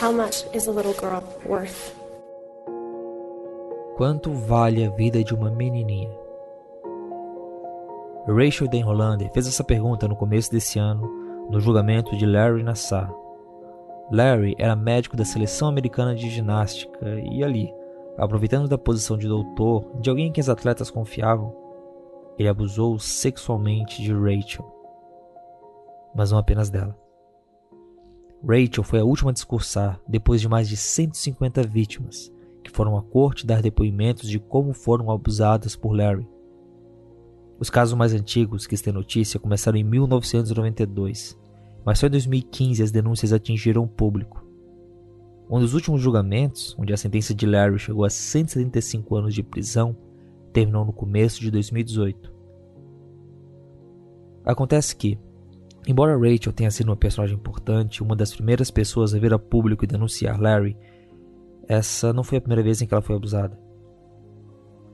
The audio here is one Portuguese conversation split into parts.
How much is a little girl worth? Quanto vale a vida de uma menininha? Rachel Den Hollander fez essa pergunta no começo desse ano, no julgamento de Larry Nassar. Larry era médico da seleção americana de ginástica e ali, aproveitando da posição de doutor de alguém em quem os atletas confiavam, ele abusou sexualmente de Rachel. Mas não apenas dela. Rachel foi a última a discursar depois de mais de 150 vítimas que foram à corte dar depoimentos de como foram abusadas por Larry. Os casos mais antigos que tem notícia começaram em 1992, mas só em 2015 as denúncias atingiram o público. Um dos últimos julgamentos, onde a sentença de Larry chegou a 175 anos de prisão, terminou no começo de 2018. Acontece que, embora Rachel tenha sido uma personagem importante, uma das primeiras pessoas a vir a público e denunciar Larry, essa não foi a primeira vez em que ela foi abusada.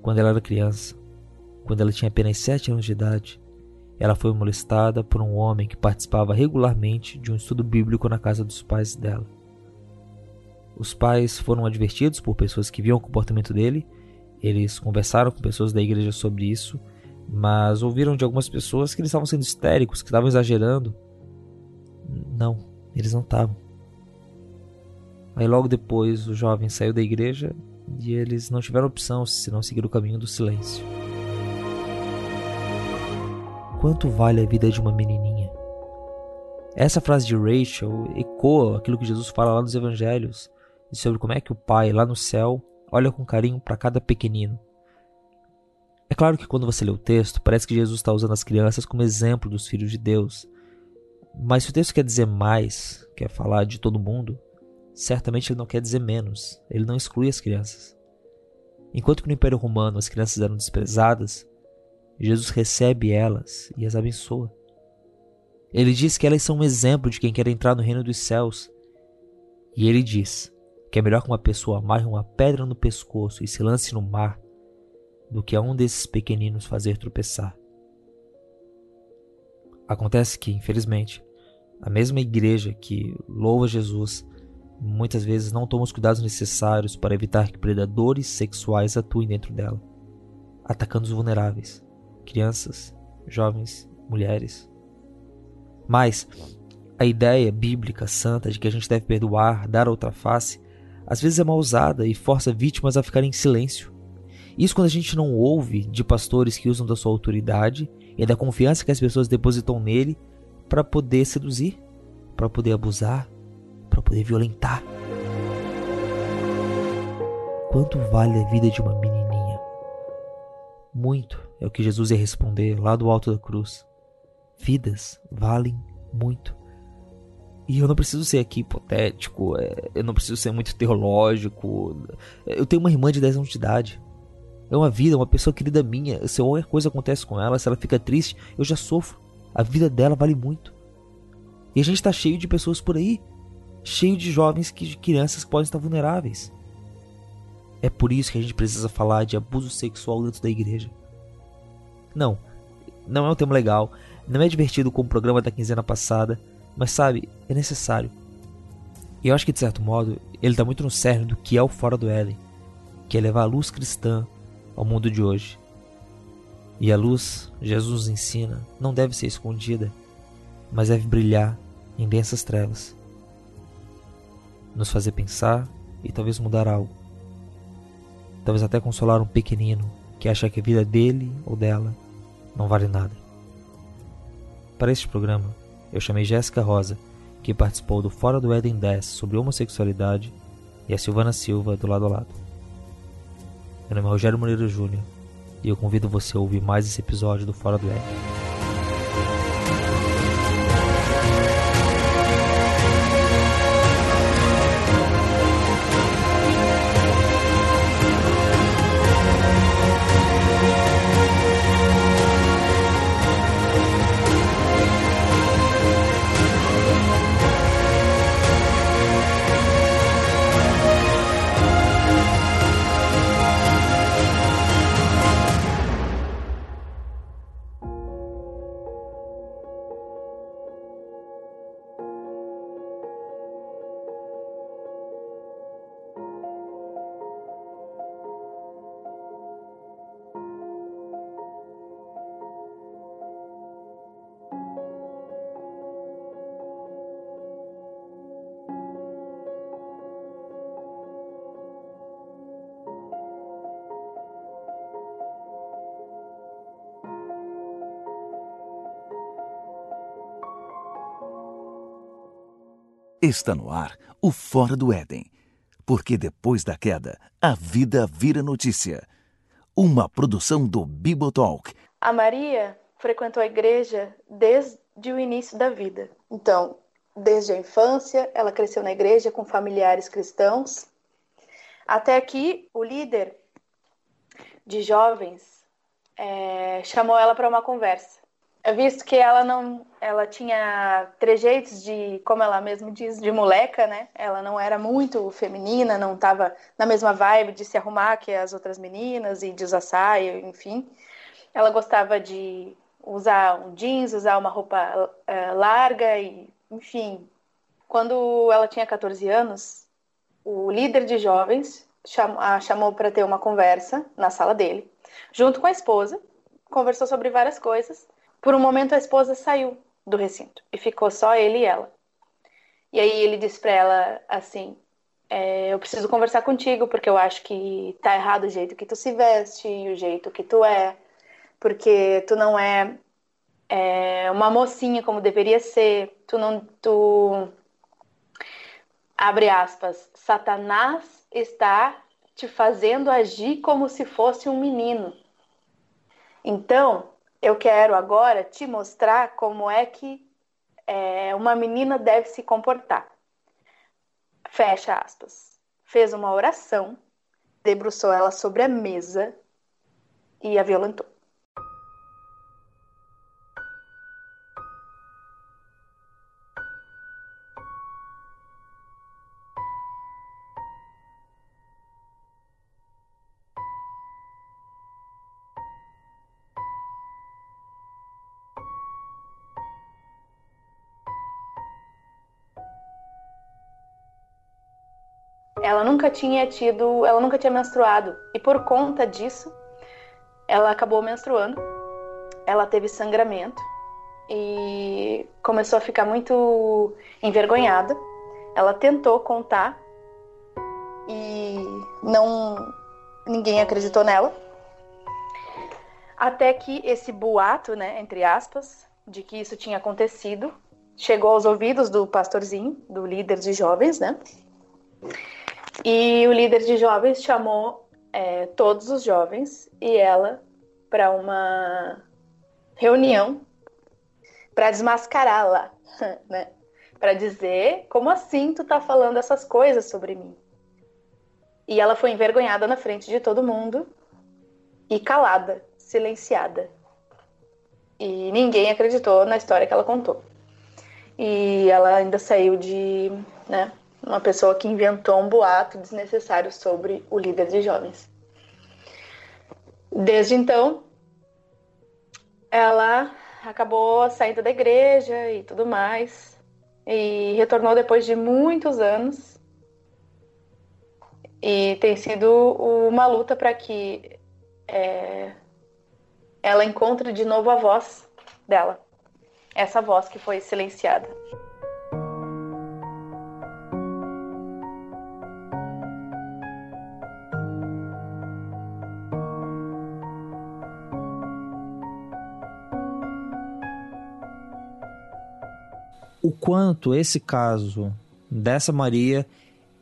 Quando ela era criança, quando ela tinha apenas 7 anos de idade, ela foi molestada por um homem que participava regularmente de um estudo bíblico na casa dos pais dela. Os pais foram advertidos por pessoas que viam o comportamento dele, eles conversaram com pessoas da igreja sobre isso, mas ouviram de algumas pessoas que eles estavam sendo histéricos, que estavam exagerando. Não, eles não estavam. Aí logo depois o jovem saiu da igreja e eles não tiveram opção senão seguir o caminho do silêncio. Quanto vale a vida de uma menininha? Essa frase de Rachel ecoa aquilo que Jesus fala lá nos evangelhos sobre como é que o Pai lá no céu olha com carinho para cada pequenino. É claro que quando você lê o texto, parece que Jesus está usando as crianças como exemplo dos filhos de Deus. Mas se o texto quer dizer mais, quer falar de todo mundo, certamente ele não quer dizer menos. Ele não exclui as crianças. Enquanto que no Império Romano as crianças eram desprezadas, Jesus recebe elas e as abençoa. Ele diz que elas são um exemplo de quem quer entrar no reino dos céus. E ele diz que é melhor que uma pessoa amarre uma pedra no pescoço e se lance no mar do que a um desses pequeninos fazer tropeçar. Acontece que, infelizmente, a mesma igreja que louva Jesus muitas vezes não toma os cuidados necessários para evitar que predadores sexuais atuem dentro dela, atacando os vulneráveis crianças, jovens, mulheres. Mas a ideia bíblica santa de que a gente deve perdoar, dar outra face, às vezes é mal usada e força vítimas a ficarem em silêncio. Isso quando a gente não ouve de pastores que usam da sua autoridade e da confiança que as pessoas depositam nele para poder seduzir, para poder abusar, para poder violentar. Quanto vale a vida de uma menininha? Muito é o que Jesus ia responder lá do alto da cruz. Vidas valem muito. E eu não preciso ser aqui hipotético, é, eu não preciso ser muito teológico. Eu tenho uma irmã de 10 anos de idade. É uma vida, uma pessoa querida minha. Se qualquer coisa acontece com ela, se ela fica triste, eu já sofro. A vida dela vale muito. E a gente está cheio de pessoas por aí, cheio de jovens, que, de crianças que podem estar vulneráveis. É por isso que a gente precisa falar de abuso sexual dentro da igreja. Não, não é um tema legal, não é divertido como o programa da quinzena passada, mas sabe, é necessário. E eu acho que de certo modo ele está muito no cerne do que é o Fora do Éden, que é levar a luz cristã ao mundo de hoje. E a luz, Jesus ensina, não deve ser escondida, mas deve brilhar em densas trevas. Nos fazer pensar e talvez mudar algo. Talvez até consolar um pequenino que acha que a vida dele ou dela não vale nada. Para este programa, eu chamei Jéssica Rosa, que participou do Fora do Éden 10 sobre homossexualidade, e a Silvana Silva do lado a lado. Meu nome é Rogério Moreira Júnior e eu convido você a ouvir mais esse episódio do Fora do Éden. Está no ar o Fora do Éden. Porque depois da queda, a vida vira notícia. Uma produção do Bibotalk. A Maria frequentou a igreja desde o início da vida. Então, desde a infância, ela cresceu na igreja com familiares cristãos. Até que o líder de jovens é, chamou ela para uma conversa. Eu visto que ela não, ela tinha trejeitos de, como ela mesma diz, de moleca, né? Ela não era muito feminina, não estava na mesma vibe de se arrumar que as outras meninas e de usar saia, enfim. Ela gostava de usar um jeans, usar uma roupa uh, larga e, enfim. Quando ela tinha 14 anos, o líder de jovens a chamou para ter uma conversa na sala dele, junto com a esposa, conversou sobre várias coisas por um momento, a esposa saiu do recinto e ficou só ele e ela. E aí ele disse para ela assim: é, Eu preciso conversar contigo porque eu acho que tá errado o jeito que tu se veste o jeito que tu é, porque tu não é, é uma mocinha como deveria ser, tu não. Tu, abre aspas, Satanás está te fazendo agir como se fosse um menino. Então, eu quero agora te mostrar como é que é, uma menina deve se comportar. Fecha aspas. Fez uma oração, debruçou ela sobre a mesa e a violentou. Nunca tinha tido, ela nunca tinha menstruado e por conta disso, ela acabou menstruando. Ela teve sangramento e começou a ficar muito envergonhada. Ela tentou contar e não ninguém acreditou nela. Até que esse boato, né, entre aspas, de que isso tinha acontecido, chegou aos ouvidos do pastorzinho, do líder de jovens, né? E o líder de jovens chamou é, todos os jovens e ela para uma reunião para desmascará-la, né? Para dizer como assim tu tá falando essas coisas sobre mim. E ela foi envergonhada na frente de todo mundo e calada, silenciada. E ninguém acreditou na história que ela contou. E ela ainda saiu de, né, uma pessoa que inventou um boato desnecessário sobre o líder de jovens. Desde então, ela acabou saindo da igreja e tudo mais, e retornou depois de muitos anos. E tem sido uma luta para que é, ela encontre de novo a voz dela, essa voz que foi silenciada. O quanto esse caso dessa Maria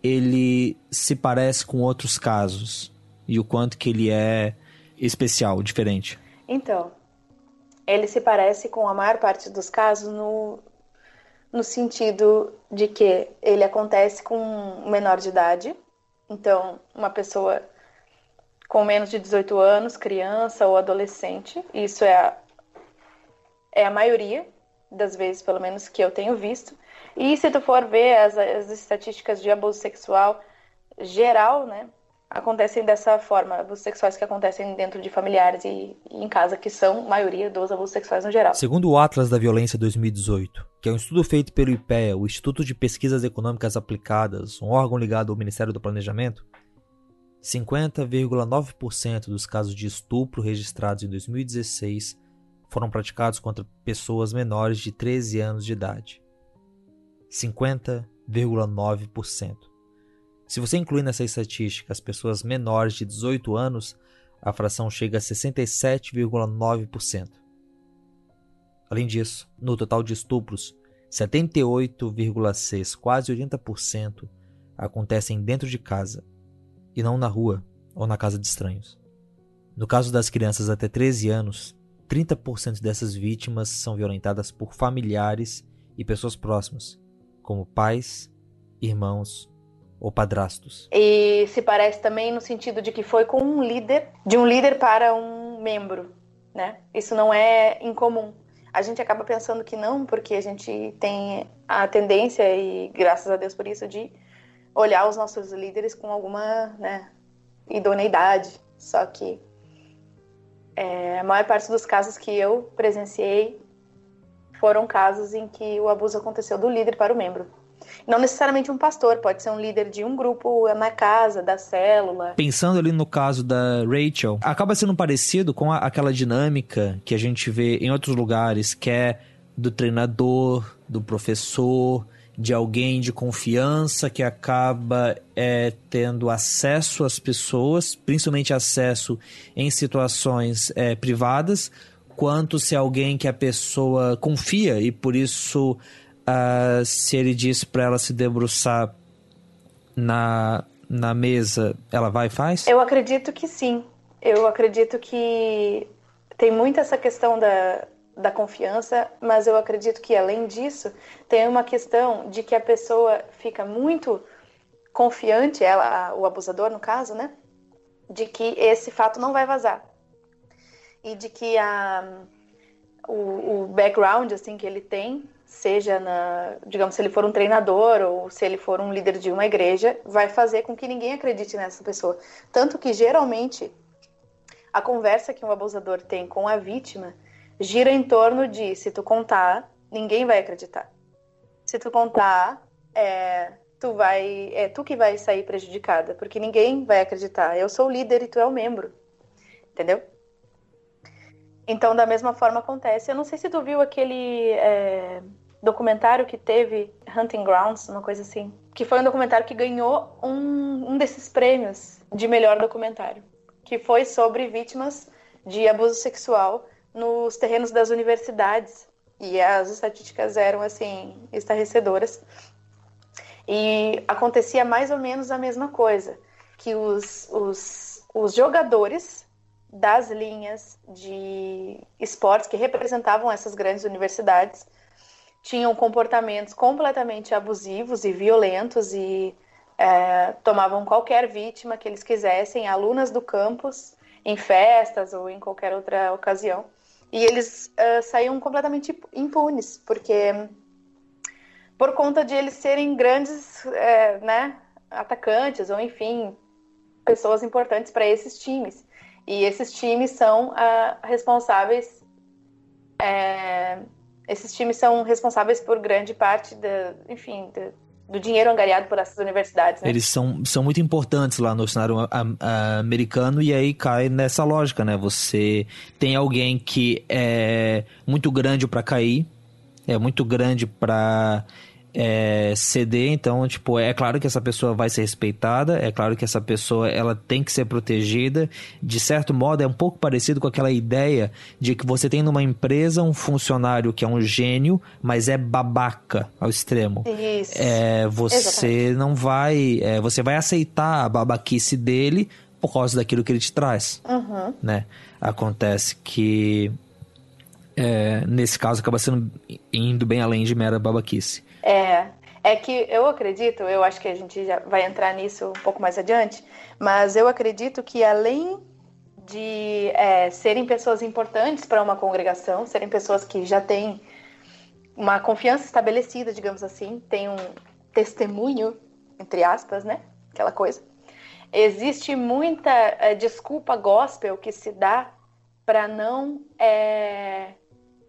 ele se parece com outros casos e o quanto que ele é especial, diferente. Então, ele se parece com a maior parte dos casos no, no sentido de que ele acontece com menor de idade, então uma pessoa com menos de 18 anos, criança ou adolescente, isso é a, é a maioria das vezes, pelo menos, que eu tenho visto. E se tu for ver as, as estatísticas de abuso sexual geral, né, acontecem dessa forma, abusos sexuais que acontecem dentro de familiares e, e, em casa, que são maioria dos abusos sexuais no geral. Segundo o Atlas da Violência 2018, que é um estudo feito pelo IPEA, o Instituto de Pesquisas Econômicas Aplicadas, um órgão ligado ao Ministério do Planejamento, 50,9% dos casos de estupro registrados em 2016 foram praticados contra pessoas menores de 13 anos de idade. 50,9%. Se você incluir nessa estatística as pessoas menores de 18 anos, a fração chega a 67,9%. Além disso, no total de estupros, 78,6, quase 80%, acontecem dentro de casa e não na rua ou na casa de estranhos. No caso das crianças até 13 anos, 30% dessas vítimas são violentadas por familiares e pessoas próximas, como pais, irmãos ou padrastos. E se parece também no sentido de que foi com um líder, de um líder para um membro, né? Isso não é incomum. A gente acaba pensando que não, porque a gente tem a tendência e graças a Deus por isso de olhar os nossos líderes com alguma, né, idoneidade. Só que é, a maior parte dos casos que eu presenciei foram casos em que o abuso aconteceu do líder para o membro. Não necessariamente um pastor, pode ser um líder de um grupo na casa, da célula. Pensando ali no caso da Rachel, acaba sendo parecido com a, aquela dinâmica que a gente vê em outros lugares, que é do treinador, do professor, de alguém de confiança que acaba é, tendo acesso às pessoas, principalmente acesso em situações é, privadas, quanto se alguém que a pessoa confia e por isso uh, se ele diz para ela se debruçar na, na mesa, ela vai e faz? Eu acredito que sim. Eu acredito que tem muito essa questão da, da confiança, mas eu acredito que além disso, tem uma questão de que a pessoa fica muito confiante, ela, o abusador no caso, né? De que esse fato não vai vazar. E de que a, o, o background assim que ele tem seja na, digamos, se ele for um treinador ou se ele for um líder de uma igreja, vai fazer com que ninguém acredite nessa pessoa. Tanto que geralmente a conversa que um abusador tem com a vítima gira em torno de se tu contar, ninguém vai acreditar. Se tu contar, é, tu vai, é tu que vai sair prejudicada, porque ninguém vai acreditar. Eu sou o líder e tu é o membro, entendeu? Então, da mesma forma acontece. Eu não sei se tu viu aquele é, documentário que teve Hunting Grounds, uma coisa assim. Que foi um documentário que ganhou um, um desses prêmios de melhor documentário. Que foi sobre vítimas de abuso sexual nos terrenos das universidades. E as estatísticas eram, assim, estarrecedoras. E acontecia mais ou menos a mesma coisa. Que os, os, os jogadores das linhas de esportes que representavam essas grandes universidades tinham comportamentos completamente abusivos e violentos e é, tomavam qualquer vítima que eles quisessem, alunas do campus, em festas ou em qualquer outra ocasião. E eles uh, saíam completamente impunes, porque por conta de eles serem grandes é, né, atacantes ou, enfim, pessoas importantes para esses times. E esses times são uh, responsáveis é, esses times são responsáveis por grande parte da, enfim, da, do dinheiro angariado por essas universidades. Né? Eles são, são muito importantes lá no cenário americano e aí cai nessa lógica, né? Você tem alguém que é muito grande para cair, é muito grande para é, ceder, então, tipo, é claro que essa pessoa vai ser respeitada, é claro que essa pessoa ela tem que ser protegida. De certo modo, é um pouco parecido com aquela ideia de que você tem numa empresa um funcionário que é um gênio, mas é babaca ao extremo. Isso. É, você Exatamente. não vai. É, você vai aceitar a babaquice dele por causa daquilo que ele te traz. Uhum. Né? Acontece que. É, nesse caso acaba sendo indo bem além de mera babaquice. É, é que eu acredito, eu acho que a gente já vai entrar nisso um pouco mais adiante, mas eu acredito que além de é, serem pessoas importantes para uma congregação, serem pessoas que já têm uma confiança estabelecida, digamos assim, tem um testemunho, entre aspas, né? Aquela coisa. Existe muita é, desculpa gospel que se dá para não é,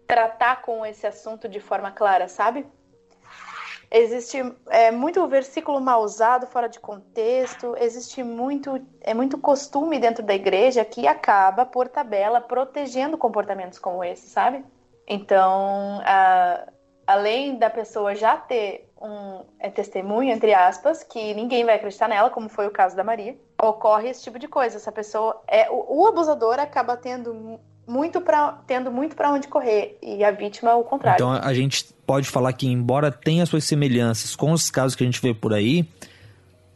tratar com esse assunto de forma clara, sabe? Existe é, muito versículo mal usado, fora de contexto, existe muito, é muito costume dentro da igreja que acaba, por tabela, protegendo comportamentos como esse, sabe? Então, a, além da pessoa já ter um é, testemunho, entre aspas, que ninguém vai acreditar nela, como foi o caso da Maria, ocorre esse tipo de coisa. Essa pessoa é o, o abusador acaba tendo muito pra, tendo muito para onde correr e a vítima o contrário. Então a gente pode falar que embora tenha suas semelhanças com os casos que a gente vê por aí,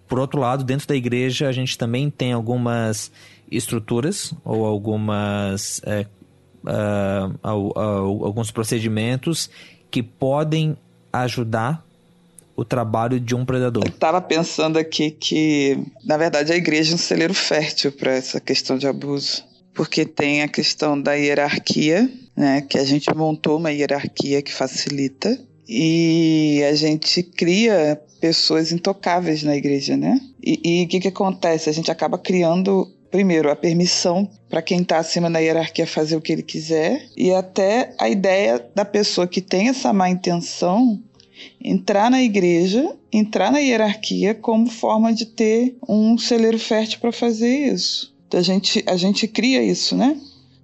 por outro lado, dentro da igreja a gente também tem algumas estruturas ou algumas é, uh, alguns procedimentos que podem ajudar o trabalho de um predador. Eu estava pensando aqui que, na verdade, a igreja é um celeiro fértil para essa questão de abuso, porque tem a questão da hierarquia, né, que a gente montou uma hierarquia que facilita, e a gente cria pessoas intocáveis na igreja, né? E o que, que acontece? A gente acaba criando primeiro, a permissão para quem está acima da hierarquia fazer o que ele quiser, e até a ideia da pessoa que tem essa má intenção entrar na igreja, entrar na hierarquia como forma de ter um celeiro fértil para fazer isso. A gente, a gente cria isso, né?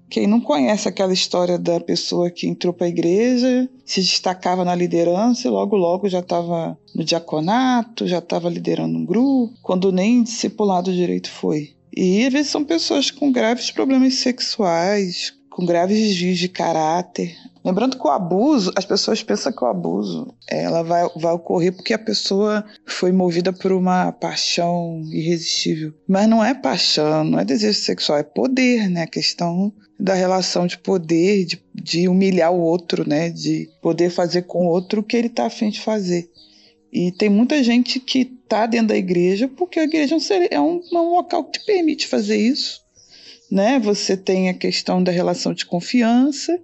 Quem não conhece aquela história da pessoa que entrou para a igreja, se destacava na liderança e logo logo já estava no diaconato, já estava liderando um grupo, quando nem discipulado direito foi. E às vezes são pessoas com graves problemas sexuais, com graves desvios de caráter. Lembrando que o abuso, as pessoas pensam que o abuso ela vai, vai ocorrer porque a pessoa foi movida por uma paixão irresistível. Mas não é paixão, não é desejo sexual, é poder, né? A questão da relação de poder, de, de humilhar o outro, né? De poder fazer com o outro o que ele está afim de fazer. E tem muita gente que está dentro da igreja porque a igreja é um, é um local que te permite fazer isso. Né? Você tem a questão da relação de confiança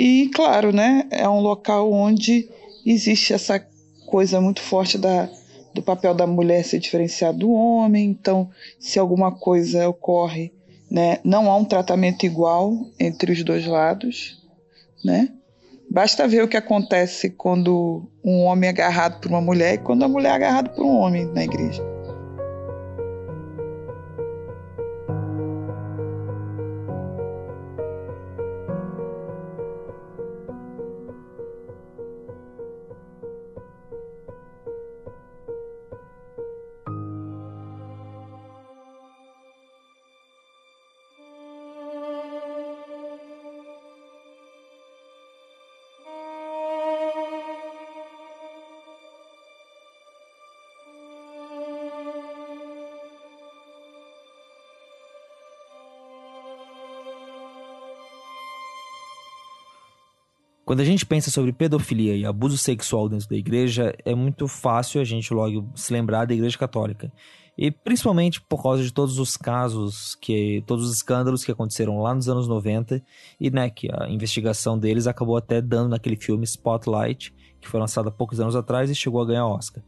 e, claro, né, é um local onde existe essa coisa muito forte da, do papel da mulher ser diferenciado do homem. Então, se alguma coisa ocorre, né, não há um tratamento igual entre os dois lados, né? Basta ver o que acontece quando um homem é agarrado por uma mulher e quando a mulher é agarrada por um homem na igreja. Quando a gente pensa sobre pedofilia e abuso sexual dentro da igreja, é muito fácil a gente logo se lembrar da igreja católica. E principalmente por causa de todos os casos, que todos os escândalos que aconteceram lá nos anos 90 e né, que a investigação deles acabou até dando naquele filme Spotlight, que foi lançado há poucos anos atrás e chegou a ganhar Oscar.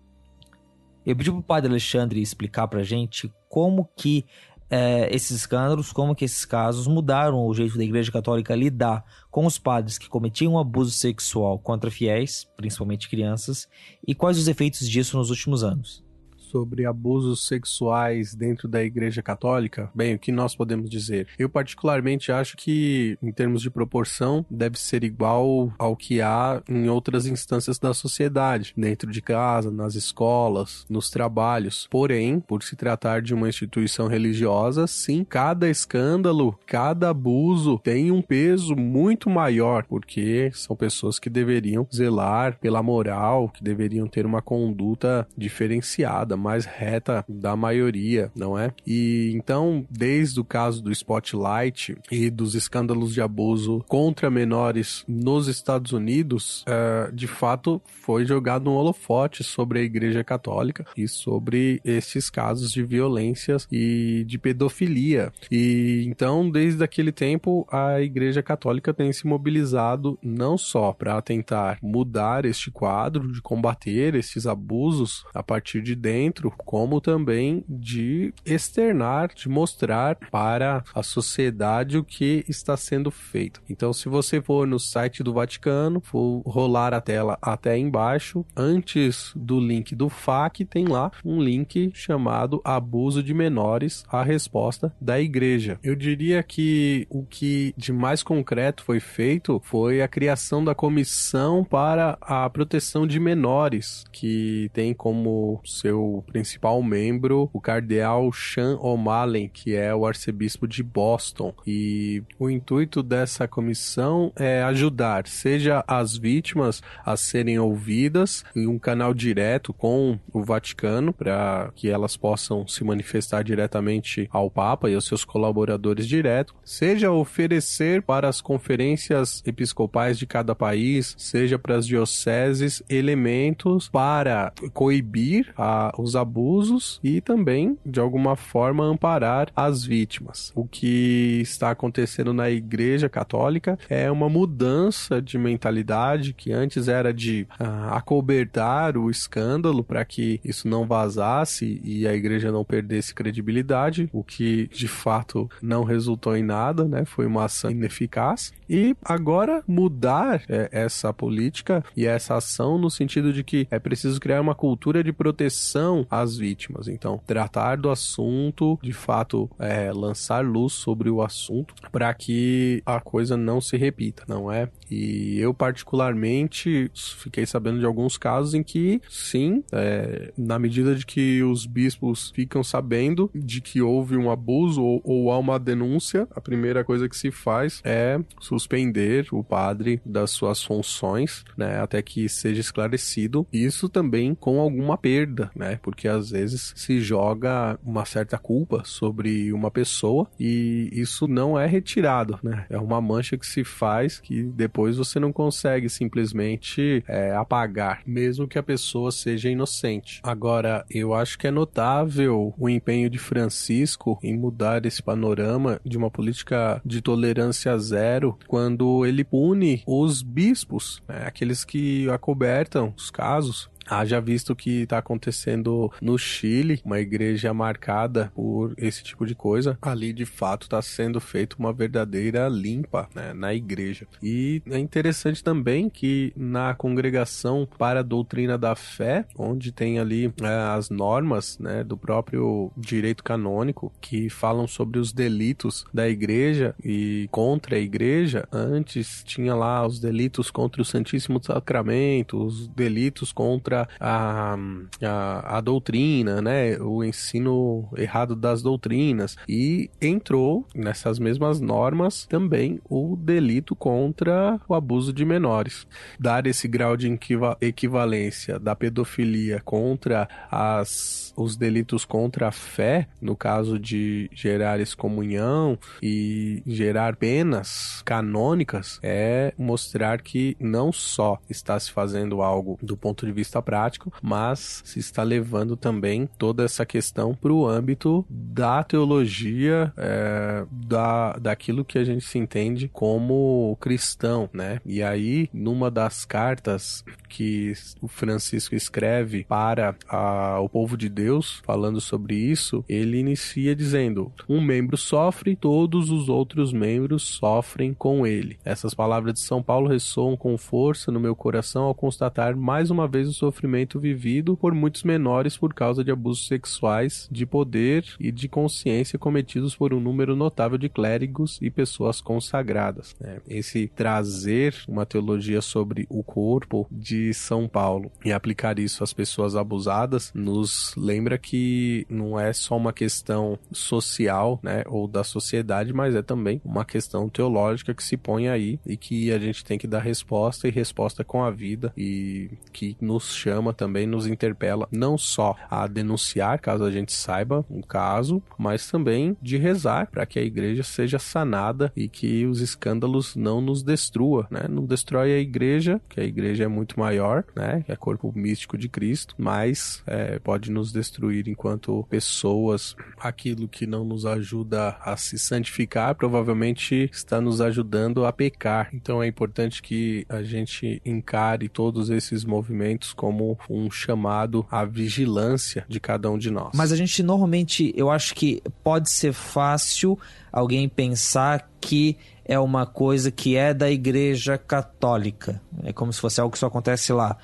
Eu pedi pro padre Alexandre explicar pra gente como que é, esses escândalos, como que esses casos mudaram o jeito da Igreja Católica lidar com os padres que cometiam abuso sexual contra fiéis, principalmente crianças, e quais os efeitos disso nos últimos anos sobre abusos sexuais dentro da Igreja Católica, bem, o que nós podemos dizer? Eu particularmente acho que, em termos de proporção, deve ser igual ao que há em outras instâncias da sociedade, dentro de casa, nas escolas, nos trabalhos. Porém, por se tratar de uma instituição religiosa, sim, cada escândalo, cada abuso tem um peso muito maior, porque são pessoas que deveriam zelar pela moral, que deveriam ter uma conduta diferenciada, mais reta da maioria, não é? E então, desde o caso do Spotlight e dos escândalos de abuso contra menores nos Estados Unidos, uh, de fato foi jogado um holofote sobre a Igreja Católica e sobre esses casos de violências e de pedofilia. E então, desde aquele tempo, a Igreja Católica tem se mobilizado não só para tentar mudar este quadro, de combater esses abusos a partir de dentro dentro, como também de externar, de mostrar para a sociedade o que está sendo feito. Então, se você for no site do Vaticano, vou rolar a tela até embaixo, antes do link do FAQ, tem lá um link chamado Abuso de Menores, a resposta da igreja. Eu diria que o que de mais concreto foi feito foi a criação da comissão para a proteção de menores, que tem como seu principal membro, o cardeal Sean O'Malley, que é o arcebispo de Boston. E o intuito dessa comissão é ajudar, seja as vítimas a serem ouvidas em um canal direto com o Vaticano, para que elas possam se manifestar diretamente ao Papa e aos seus colaboradores diretos, seja oferecer para as conferências episcopais de cada país, seja para as dioceses, elementos para coibir a, os abusos e também, de alguma forma, amparar as vítimas. O que está acontecendo na Igreja Católica é uma mudança de mentalidade que antes era de uh, acobertar o escândalo para que isso não vazasse e a igreja não perdesse credibilidade, o que de fato não resultou em nada, né? Foi uma ação ineficaz. E agora mudar é, essa política e essa ação no sentido de que é preciso criar uma cultura de proteção às vítimas. Então, tratar do assunto, de fato, é, lançar luz sobre o assunto para que a coisa não se repita, não é? E eu, particularmente, fiquei sabendo de alguns casos em que, sim, é, na medida de que os bispos ficam sabendo de que houve um abuso ou, ou há uma denúncia, a primeira coisa que se faz é suspender o padre das suas funções, né, até que seja esclarecido. Isso também com alguma perda, né, porque às vezes se joga uma certa culpa sobre uma pessoa e isso não é retirado, né? É uma mancha que se faz que depois você não consegue simplesmente é, apagar, mesmo que a pessoa seja inocente. Agora, eu acho que é notável o empenho de Francisco em mudar esse panorama de uma política de tolerância zero quando ele pune os bispos, né, aqueles que acobertam os casos Haja visto que está acontecendo no Chile, uma igreja marcada por esse tipo de coisa. Ali, de fato, está sendo feita uma verdadeira limpa né, na igreja. E é interessante também que na congregação para a doutrina da fé, onde tem ali é, as normas né, do próprio direito canônico que falam sobre os delitos da igreja e contra a igreja, antes tinha lá os delitos contra o Santíssimo Sacramento, os delitos contra a, a, a doutrina, né? O ensino errado das doutrinas. E entrou nessas mesmas normas também o delito contra o abuso de menores. Dar esse grau de equivalência da pedofilia contra as, os delitos contra a fé, no caso de gerar excomunhão e gerar penas canônicas, é mostrar que não só está se fazendo algo do ponto de vista prático, mas se está levando também toda essa questão para o âmbito da teologia, é, da, daquilo que a gente se entende como cristão, né? E aí, numa das cartas que o Francisco escreve para a, o povo de Deus, falando sobre isso, ele inicia dizendo: Um membro sofre, todos os outros membros sofrem com ele. Essas palavras de São Paulo ressoam com força no meu coração ao constatar mais uma vez o sofrimento vivido por muitos menores por causa de abusos sexuais, de poder e de consciência cometidos por um número notável de clérigos e pessoas consagradas. É, esse trazer uma teologia sobre o corpo de São Paulo e aplicar isso às pessoas abusadas nos lembra que não é só uma questão social, né, ou da sociedade, mas é também uma questão teológica que se põe aí e que a gente tem que dar resposta e resposta com a vida e que nos chama também, nos interpela não só a denunciar caso a gente saiba um caso, mas também de rezar para que a igreja seja sanada e que os escândalos não nos destrua, né? Não destrói a igreja, que a igreja é muito maior, né? Que é corpo místico de Cristo, mas é, pode nos destruir enquanto pessoas. Aquilo que não nos ajuda a se santificar provavelmente está nos ajudando a pecar. Então é importante que a gente encare todos esses movimentos como um chamado à vigilância de cada um de nós. Mas a gente normalmente, eu acho que pode ser fácil alguém pensar que é uma coisa que é da Igreja Católica. É como se fosse algo que só acontece lá.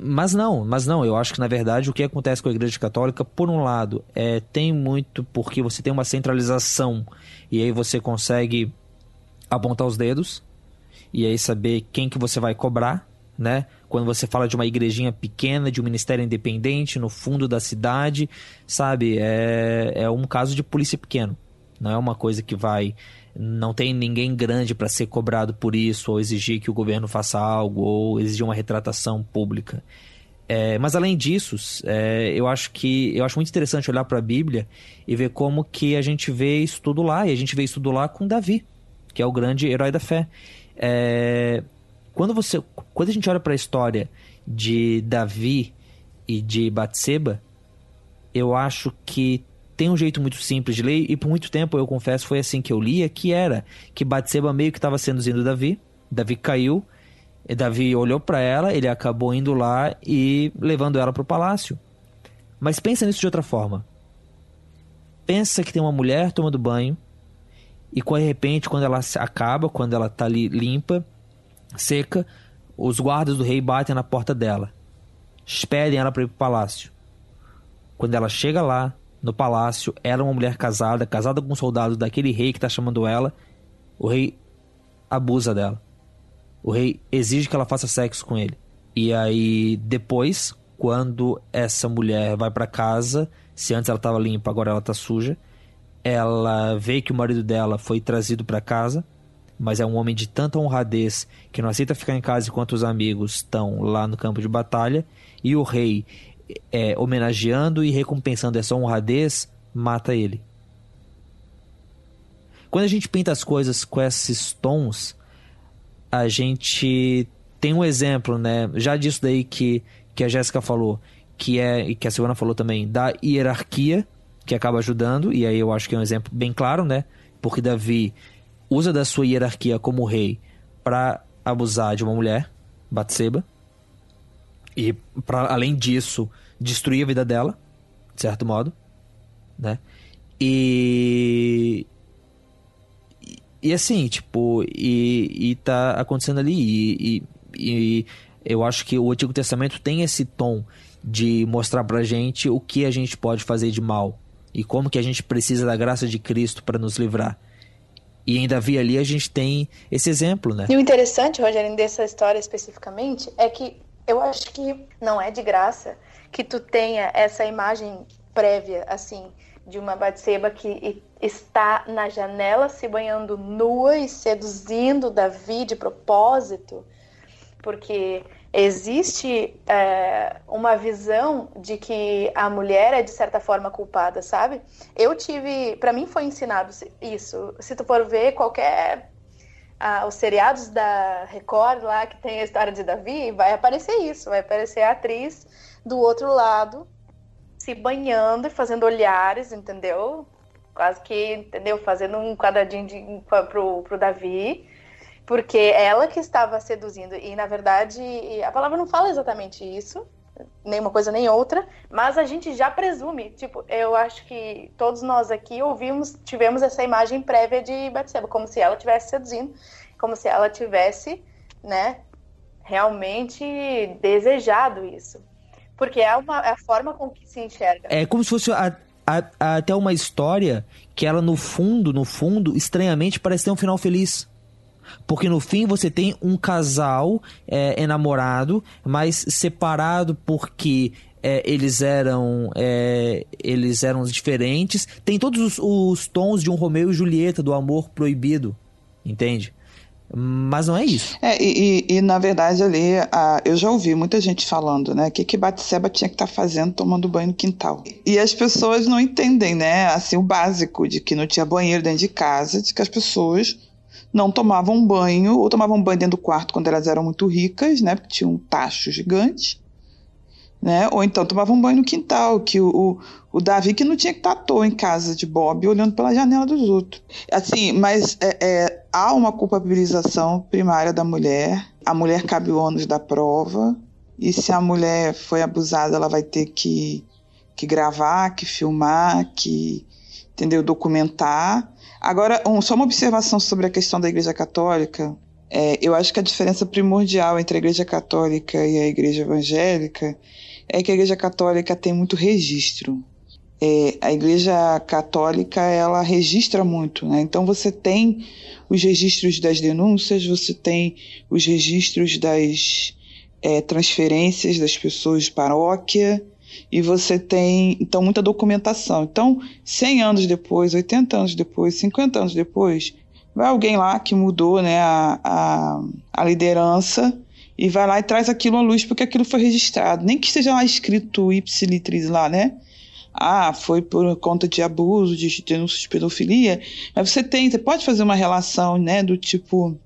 Mas não, mas não, eu acho que na verdade o que acontece com a Igreja Católica, por um lado, é, tem muito porque você tem uma centralização e aí você consegue apontar os dedos e aí saber quem que você vai cobrar né? Quando você fala de uma igrejinha pequena, de um ministério independente no fundo da cidade, sabe? É, é um caso de polícia pequeno. Não é uma coisa que vai. Não tem ninguém grande para ser cobrado por isso, ou exigir que o governo faça algo, ou exigir uma retratação pública. É, mas além disso, é, eu acho que eu acho muito interessante olhar para a Bíblia e ver como que a gente vê isso tudo lá. E a gente vê isso tudo lá com Davi, que é o grande herói da fé. É, quando você, quando a gente olha para a história de Davi e de Batseba, eu acho que tem um jeito muito simples de ler e por muito tempo eu confesso foi assim que eu lia, que era que Batseba meio que estava seduzindo Davi, Davi caiu, Davi olhou para ela, ele acabou indo lá e levando ela para o palácio. Mas pensa nisso de outra forma. Pensa que tem uma mulher tomando banho e de repente quando ela acaba, quando ela tá ali limpa, seca, os guardas do rei batem na porta dela. Pedem ela para ir pro palácio. Quando ela chega lá, no palácio, ela é uma mulher casada, casada com um soldado daquele rei que está chamando ela. O rei abusa dela. O rei exige que ela faça sexo com ele. E aí, depois, quando essa mulher vai para casa, se antes ela estava limpa, agora ela está suja, ela vê que o marido dela foi trazido para casa mas é um homem de tanta honradez que não aceita ficar em casa enquanto os amigos estão lá no campo de batalha. E o rei, é, homenageando e recompensando essa honradez, mata ele. Quando a gente pinta as coisas com esses tons, a gente tem um exemplo, né? Já disso daí que, que a Jéssica falou, que é e que a Silvana falou também, da hierarquia que acaba ajudando, e aí eu acho que é um exemplo bem claro, né? Porque Davi usa da sua hierarquia como rei para abusar de uma mulher, Batseba, e para além disso destruir a vida dela, de certo modo, né? E e assim, tipo, e, e tá acontecendo ali e, e, e eu acho que o Antigo Testamento tem esse tom de mostrar pra gente o que a gente pode fazer de mal e como que a gente precisa da graça de Cristo para nos livrar. E em Davi ali a gente tem esse exemplo, né? E o interessante, Rogério, dessa história especificamente, é que eu acho que não é de graça que tu tenha essa imagem prévia, assim, de uma Batseba que está na janela se banhando nua e seduzindo Davi de propósito, porque existe é, uma visão de que a mulher é de certa forma culpada, sabe? Eu tive, para mim foi ensinado isso. Se tu for ver qualquer ah, os seriados da Record lá que tem a história de Davi, vai aparecer isso, vai aparecer a atriz do outro lado se banhando e fazendo olhares, entendeu? Quase que, entendeu? Fazendo um quadradinho de, pro, pro Davi porque ela que estava seduzindo. E, na verdade, a palavra não fala exatamente isso, nem uma coisa nem outra, mas a gente já presume. Tipo, eu acho que todos nós aqui ouvimos, tivemos essa imagem prévia de Batseba, como se ela estivesse seduzindo, como se ela tivesse, né, realmente desejado isso. Porque é, uma, é a forma com que se enxerga. É como se fosse a, a, a, até uma história que ela, no fundo, no fundo, estranhamente parece ter um final feliz. Porque no fim você tem um casal é, enamorado, mas separado porque é, eles eram é, eles eram diferentes. Tem todos os, os, tons de um Romeu e Julieta do amor proibido, entende? Mas não é isso. É, e, e, e na verdade ali, a, eu já ouvi muita gente falando, né? O que, que Batseba tinha que estar tá fazendo tomando banho no quintal. E as pessoas não entendem, né? Assim, o básico de que não tinha banheiro dentro de casa, de que as pessoas não tomavam banho, ou tomavam banho dentro do quarto quando elas eram muito ricas, né? Porque tinha um tacho gigante. Né? Ou então tomavam banho no quintal, que o, o, o Davi que não tinha que estar à toa em casa de Bob olhando pela janela dos outros. Assim, mas é, é, há uma culpabilização primária da mulher. A mulher cabe o ônus da prova. E se a mulher foi abusada, ela vai ter que, que gravar, que filmar, que entendeu, documentar. Agora, um, só uma observação sobre a questão da Igreja Católica. É, eu acho que a diferença primordial entre a Igreja Católica e a Igreja Evangélica é que a Igreja Católica tem muito registro. É, a Igreja Católica ela registra muito, né? Então você tem os registros das denúncias, você tem os registros das é, transferências das pessoas de paróquia e você tem, então, muita documentação. Então, 100 anos depois, 80 anos depois, 50 anos depois, vai alguém lá que mudou né, a, a, a liderança e vai lá e traz aquilo à luz porque aquilo foi registrado. Nem que esteja lá escrito ipsilitris lá, né? Ah, foi por conta de abuso, de denúncias de pedofilia. Mas você tem, você pode fazer uma relação, né, do tipo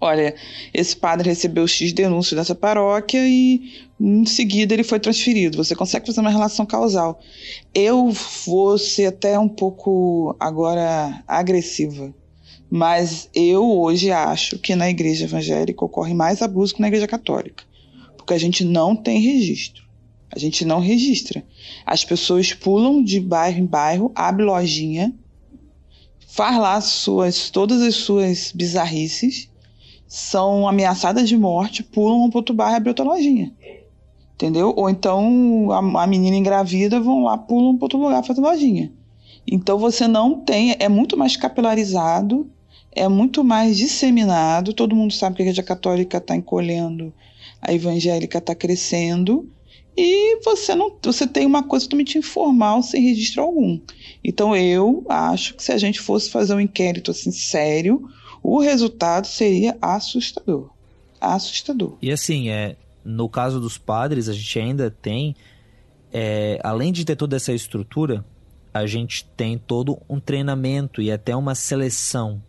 olha, esse padre recebeu X denúncias dessa paróquia e em seguida ele foi transferido. Você consegue fazer uma relação causal. Eu vou ser até um pouco agora agressiva, mas eu hoje acho que na igreja evangélica ocorre mais abuso que na igreja católica, porque a gente não tem registro. A gente não registra. As pessoas pulam de bairro em bairro, abre lojinha, faz lá suas, todas as suas bizarrices são ameaçadas de morte, pulam para outro bairro e abrem outra lojinha. Entendeu? Ou então a, a menina engravida vão lá, pulam para outro lugar fazer lojinha. Então você não tem, é muito mais capilarizado, é muito mais disseminado. Todo mundo sabe que a igreja católica está encolhendo, a evangélica está crescendo, e você não, você tem uma coisa totalmente informal sem registro algum. Então eu acho que se a gente fosse fazer um inquérito assim sério, o resultado seria assustador. Assustador. E assim, é, no caso dos padres, a gente ainda tem, é, além de ter toda essa estrutura, a gente tem todo um treinamento e até uma seleção.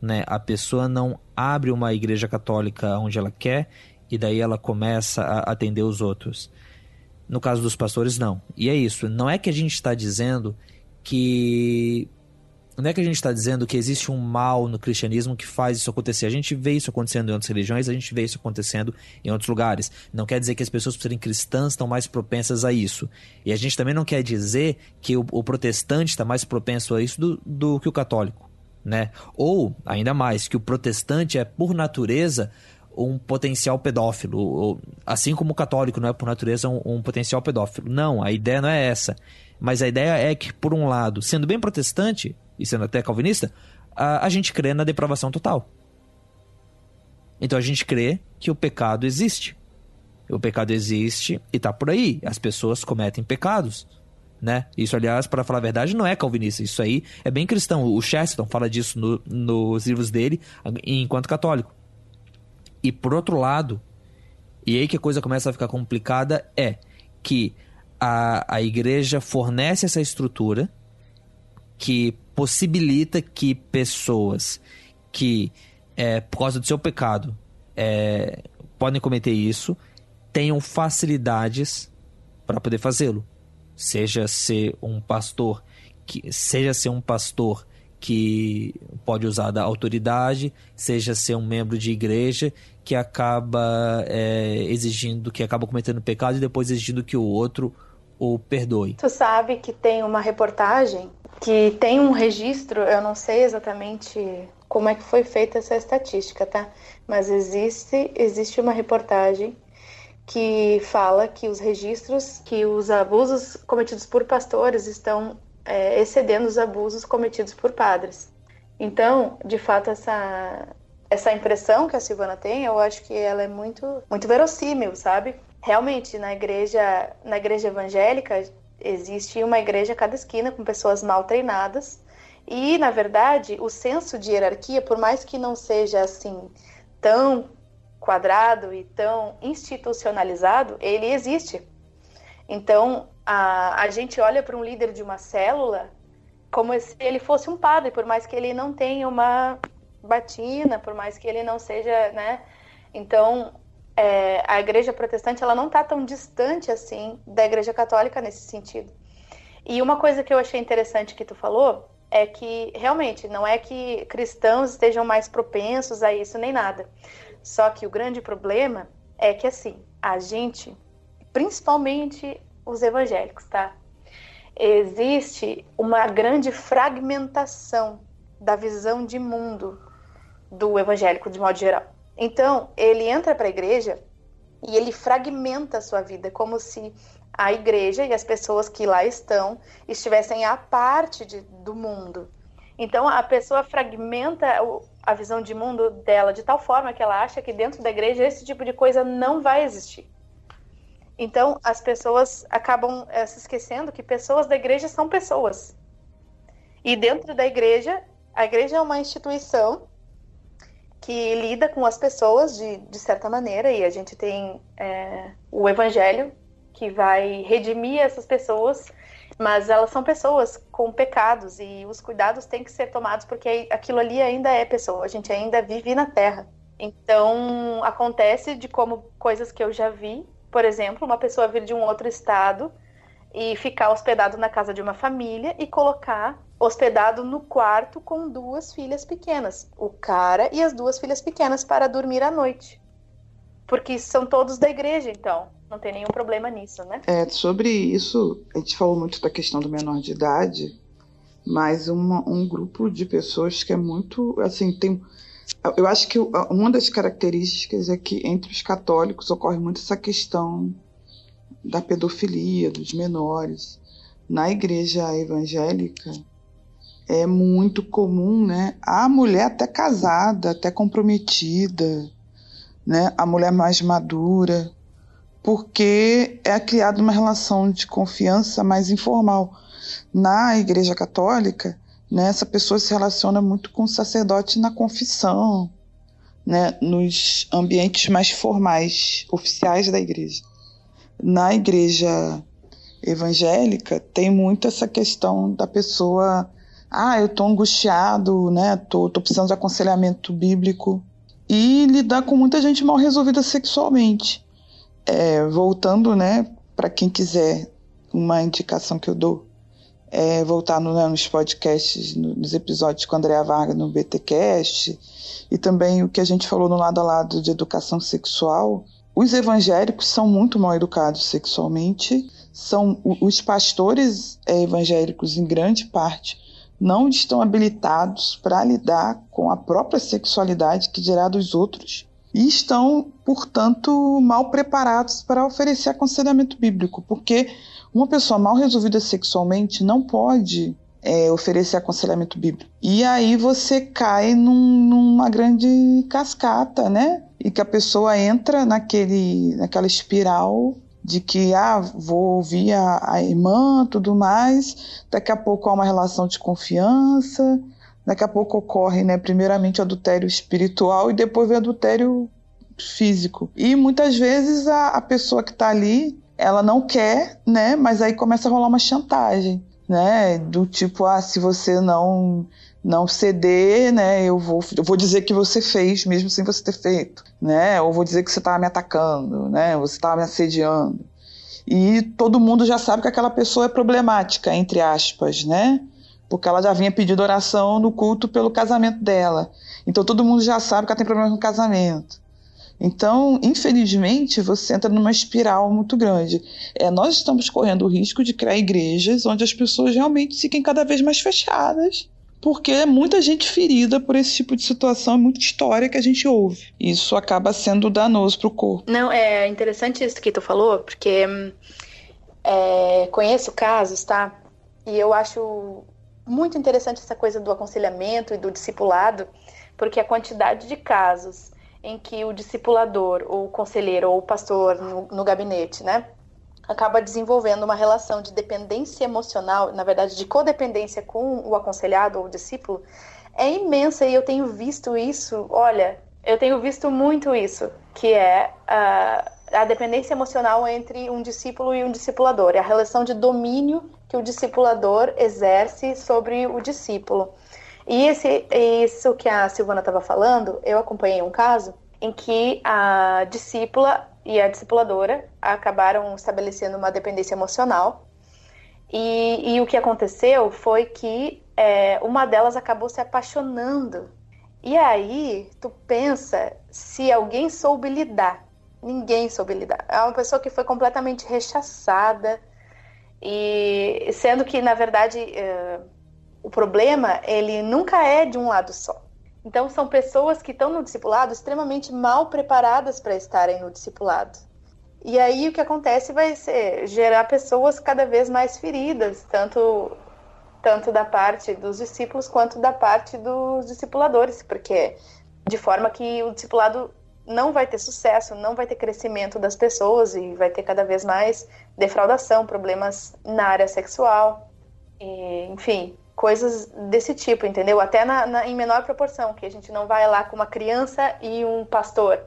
Né? A pessoa não abre uma igreja católica onde ela quer e daí ela começa a atender os outros. No caso dos pastores, não. E é isso. Não é que a gente está dizendo que não é que a gente está dizendo que existe um mal no cristianismo que faz isso acontecer. A gente vê isso acontecendo em outras religiões, a gente vê isso acontecendo em outros lugares. Não quer dizer que as pessoas por serem cristãs estão mais propensas a isso. E a gente também não quer dizer que o, o protestante está mais propenso a isso do, do que o católico. Né? Ou, ainda mais, que o protestante é, por natureza, um potencial pedófilo. Assim como o católico não é, por natureza, um, um potencial pedófilo. Não, a ideia não é essa. Mas a ideia é que, por um lado, sendo bem protestante, e sendo até calvinista, a, a gente crê na depravação total. Então a gente crê que o pecado existe. O pecado existe e está por aí. As pessoas cometem pecados. Né? Isso, aliás, para falar a verdade, não é calvinista. Isso aí é bem cristão. O Chesterton fala disso no, nos livros dele enquanto católico. E por outro lado, e aí que a coisa começa a ficar complicada, é que a, a igreja fornece essa estrutura que possibilita que pessoas que, é, por causa do seu pecado, é, podem cometer isso, tenham facilidades para poder fazê-lo. Seja ser um pastor que seja ser um pastor que pode usar da autoridade, seja ser um membro de igreja que acaba é, exigindo, que acaba cometendo pecado e depois exigindo que o outro o perdoe. Tu sabe que tem uma reportagem que tem um registro, eu não sei exatamente como é que foi feita essa estatística, tá? Mas existe, existe uma reportagem que fala que os registros, que os abusos cometidos por pastores estão é, excedendo os abusos cometidos por padres. Então, de fato, essa, essa impressão que a Silvana tem, eu acho que ela é muito, muito verossímil, sabe? Realmente, na igreja, na igreja evangélica, existe uma igreja a cada esquina com pessoas mal treinadas. E, na verdade, o senso de hierarquia, por mais que não seja assim tão quadrado e tão institucionalizado, ele existe. Então, a, a gente olha para um líder de uma célula como se ele fosse um padre, por mais que ele não tenha uma batina, por mais que ele não seja, né? Então, é, a igreja protestante ela não está tão distante assim da igreja católica nesse sentido. E uma coisa que eu achei interessante que tu falou é que realmente não é que cristãos estejam mais propensos a isso nem nada. Só que o grande problema é que assim, a gente, principalmente os evangélicos, tá? Existe uma grande fragmentação da visão de mundo do evangélico de modo geral. Então, ele entra para a igreja e ele fragmenta a sua vida, como se a igreja e as pessoas que lá estão estivessem à parte de, do mundo. Então a pessoa fragmenta a visão de mundo dela de tal forma que ela acha que dentro da igreja esse tipo de coisa não vai existir. Então as pessoas acabam é, se esquecendo que pessoas da igreja são pessoas. E dentro da igreja, a igreja é uma instituição que lida com as pessoas de, de certa maneira, e a gente tem é, o evangelho que vai redimir essas pessoas mas elas são pessoas com pecados e os cuidados têm que ser tomados porque aquilo ali ainda é pessoa, a gente ainda vive na Terra. Então, acontece de como coisas que eu já vi, por exemplo, uma pessoa vir de um outro estado e ficar hospedado na casa de uma família e colocar hospedado no quarto com duas filhas pequenas, o cara e as duas filhas pequenas para dormir à noite. Porque são todos da igreja, então não tem nenhum problema nisso, né? É, sobre isso, a gente falou muito da questão do menor de idade, mas uma, um grupo de pessoas que é muito, assim, tem... Eu acho que uma das características é que entre os católicos ocorre muito essa questão da pedofilia, dos menores. Na igreja evangélica é muito comum, né? A mulher até casada, até comprometida, né? A mulher mais madura, porque é criada uma relação de confiança mais informal. Na Igreja Católica, né, essa pessoa se relaciona muito com o sacerdote na confissão, né, nos ambientes mais formais, oficiais da igreja. Na igreja evangélica, tem muito essa questão da pessoa, ah, eu estou angustiado, né, tô, tô precisando de aconselhamento bíblico, e lidar com muita gente mal resolvida sexualmente. É, voltando, né, para quem quiser uma indicação que eu dou, é voltar no, né, nos podcasts, nos episódios com a Andrea Varga no BTcast, e também o que a gente falou no lado a lado de educação sexual. Os evangélicos são muito mal educados sexualmente, são os pastores é, evangélicos em grande parte não estão habilitados para lidar com a própria sexualidade que dirá dos outros e estão, portanto, mal preparados para oferecer aconselhamento bíblico, porque uma pessoa mal resolvida sexualmente não pode é, oferecer aconselhamento bíblico. E aí você cai num, numa grande cascata, né? E que a pessoa entra naquele, naquela espiral de que ah, vou ouvir a, a irmã, tudo mais, daqui a pouco há uma relação de confiança, daqui a pouco ocorre, né, primeiramente adultério espiritual e depois o adultério físico. E muitas vezes a, a pessoa que está ali, ela não quer, né, mas aí começa a rolar uma chantagem, né, do tipo, ah, se você não não ceder, né, eu vou, eu vou dizer que você fez mesmo sem você ter feito, né, ou vou dizer que você estava me atacando, né, você estava me assediando. E todo mundo já sabe que aquela pessoa é problemática, entre aspas, né? porque ela já vinha pedindo oração no culto pelo casamento dela. Então todo mundo já sabe que ela tem problemas no casamento. Então, infelizmente, você entra numa espiral muito grande. É, nós estamos correndo o risco de criar igrejas onde as pessoas realmente fiquem cada vez mais fechadas, porque é muita gente ferida por esse tipo de situação, é muita história que a gente ouve. Isso acaba sendo danoso para o corpo. Não, é interessante isso que tu falou, porque é, conheço casos, tá? E eu acho muito interessante essa coisa do aconselhamento e do discipulado, porque a quantidade de casos em que o discipulador, ou o conselheiro, ou o pastor no, no gabinete, né, acaba desenvolvendo uma relação de dependência emocional, na verdade, de codependência com o aconselhado ou o discípulo, é imensa e eu tenho visto isso. Olha, eu tenho visto muito isso, que é a, a dependência emocional entre um discípulo e um discipulador, é a relação de domínio que o discipulador exerce sobre o discípulo. E esse, isso que a Silvana estava falando, eu acompanhei um caso em que a discípula e a discipuladora acabaram estabelecendo uma dependência emocional. E, e o que aconteceu foi que é, uma delas acabou se apaixonando. E aí, tu pensa se alguém soube lidar. Ninguém soube lidar. É uma pessoa que foi completamente rechaçada, e sendo que, na verdade, uh, o problema, ele nunca é de um lado só. Então, são pessoas que estão no discipulado extremamente mal preparadas para estarem no discipulado. E aí, o que acontece vai ser gerar pessoas cada vez mais feridas, tanto tanto da parte dos discípulos quanto da parte dos discipuladores, porque de forma que o discipulado não vai ter sucesso, não vai ter crescimento das pessoas e vai ter cada vez mais defraudação, problemas na área sexual, e, enfim, coisas desse tipo, entendeu? Até na, na, em menor proporção, que a gente não vai lá com uma criança e um pastor.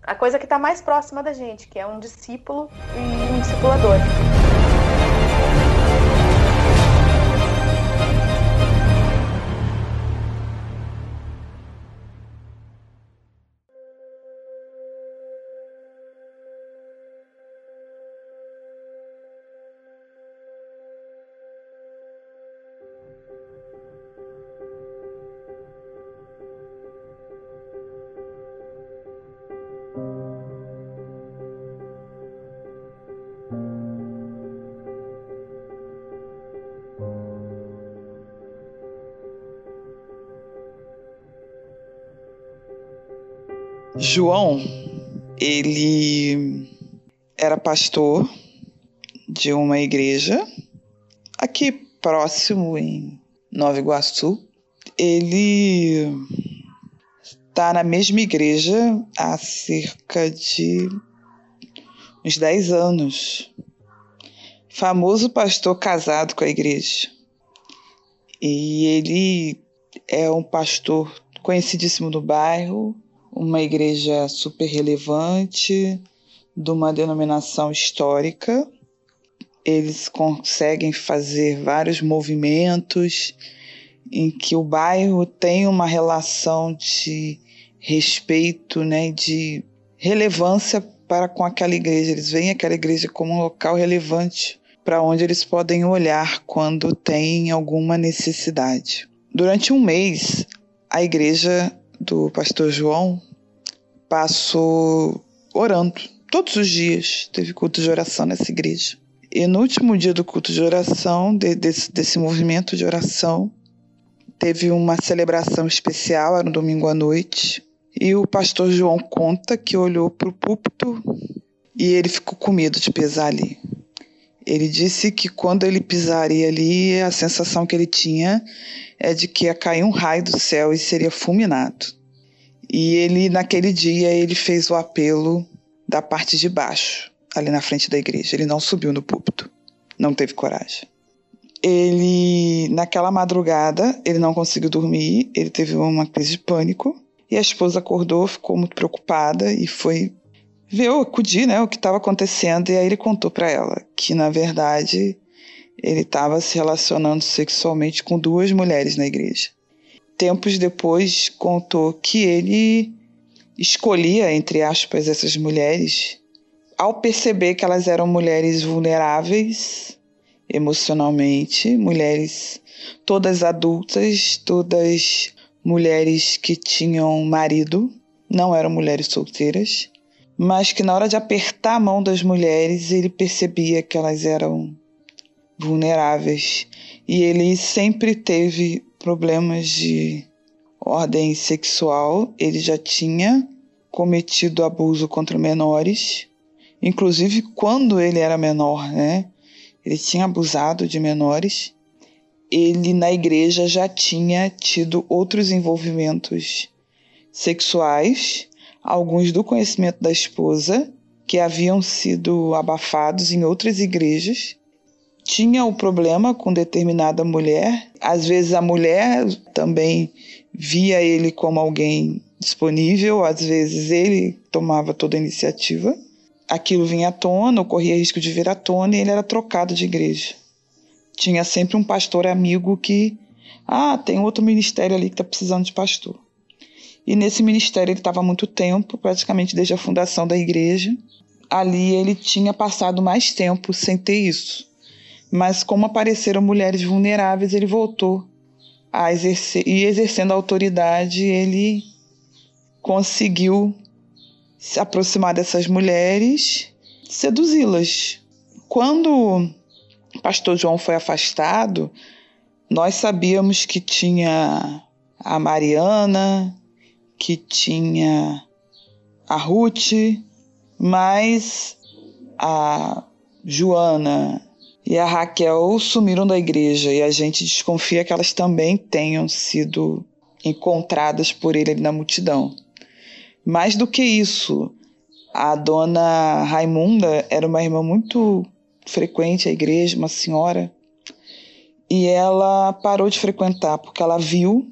A coisa que está mais próxima da gente, que é um discípulo e um discipulador. João, ele era pastor de uma igreja aqui próximo em Nova Iguaçu. Ele está na mesma igreja há cerca de uns 10 anos. Famoso pastor casado com a igreja. E ele é um pastor conhecidíssimo no bairro, uma igreja super relevante, de uma denominação histórica. Eles conseguem fazer vários movimentos em que o bairro tem uma relação de respeito, né, de relevância para com aquela igreja. Eles veem aquela igreja como um local relevante para onde eles podem olhar quando tem alguma necessidade. Durante um mês, a igreja do pastor João passou orando todos os dias. Teve culto de oração nessa igreja. E no último dia do culto de oração, de, desse, desse movimento de oração, teve uma celebração especial, era um domingo à noite. E o pastor João conta que olhou para o púlpito e ele ficou com medo de pisar ali. Ele disse que quando ele pisaria ali, a sensação que ele tinha é de que ia cair um raio do céu e seria fulminado. E ele, naquele dia, ele fez o apelo da parte de baixo, ali na frente da igreja. Ele não subiu no púlpito, não teve coragem. Ele, naquela madrugada, ele não conseguiu dormir, ele teve uma crise de pânico e a esposa acordou, ficou muito preocupada e foi ver, acudir, né, o que estava acontecendo. E aí ele contou para ela que, na verdade, ele estava se relacionando sexualmente com duas mulheres na igreja. Tempos depois, contou que ele escolhia, entre aspas, essas mulheres ao perceber que elas eram mulheres vulneráveis emocionalmente, mulheres todas adultas, todas mulheres que tinham marido, não eram mulheres solteiras, mas que na hora de apertar a mão das mulheres ele percebia que elas eram vulneráveis. E ele sempre teve problemas de ordem sexual, ele já tinha cometido abuso contra menores, inclusive quando ele era menor, né? Ele tinha abusado de menores. Ele na igreja já tinha tido outros envolvimentos sexuais, alguns do conhecimento da esposa, que haviam sido abafados em outras igrejas. Tinha o problema com determinada mulher. Às vezes a mulher também via ele como alguém disponível, às vezes ele tomava toda a iniciativa. Aquilo vinha à tona, corria risco de vir à tona e ele era trocado de igreja. Tinha sempre um pastor amigo que, ah, tem outro ministério ali que está precisando de pastor. E nesse ministério ele estava muito tempo, praticamente desde a fundação da igreja. Ali ele tinha passado mais tempo sem ter isso. Mas como apareceram mulheres vulneráveis, ele voltou a exercer e exercendo a autoridade, ele conseguiu se aproximar dessas mulheres, seduzi-las. Quando o pastor João foi afastado, nós sabíamos que tinha a Mariana, que tinha a Ruth, mas a Joana e a Raquel sumiram da igreja e a gente desconfia que elas também tenham sido encontradas por ele na multidão. Mais do que isso, a dona Raimunda era uma irmã muito frequente à igreja, uma senhora, e ela parou de frequentar porque ela viu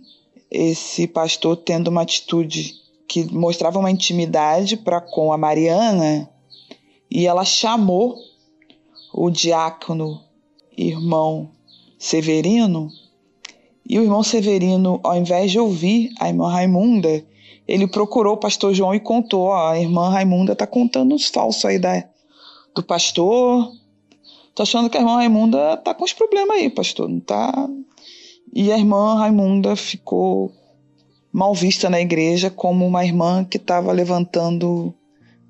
esse pastor tendo uma atitude que mostrava uma intimidade para com a Mariana e ela chamou o diácono irmão Severino e o irmão Severino, ao invés de ouvir a irmã Raimunda, ele procurou o pastor João e contou: ó, a irmã Raimunda tá contando uns falsos aí da, do pastor. Tô achando que a irmã Raimunda tá com os problemas aí, pastor. Não tá. E a irmã Raimunda ficou mal vista na igreja como uma irmã que estava levantando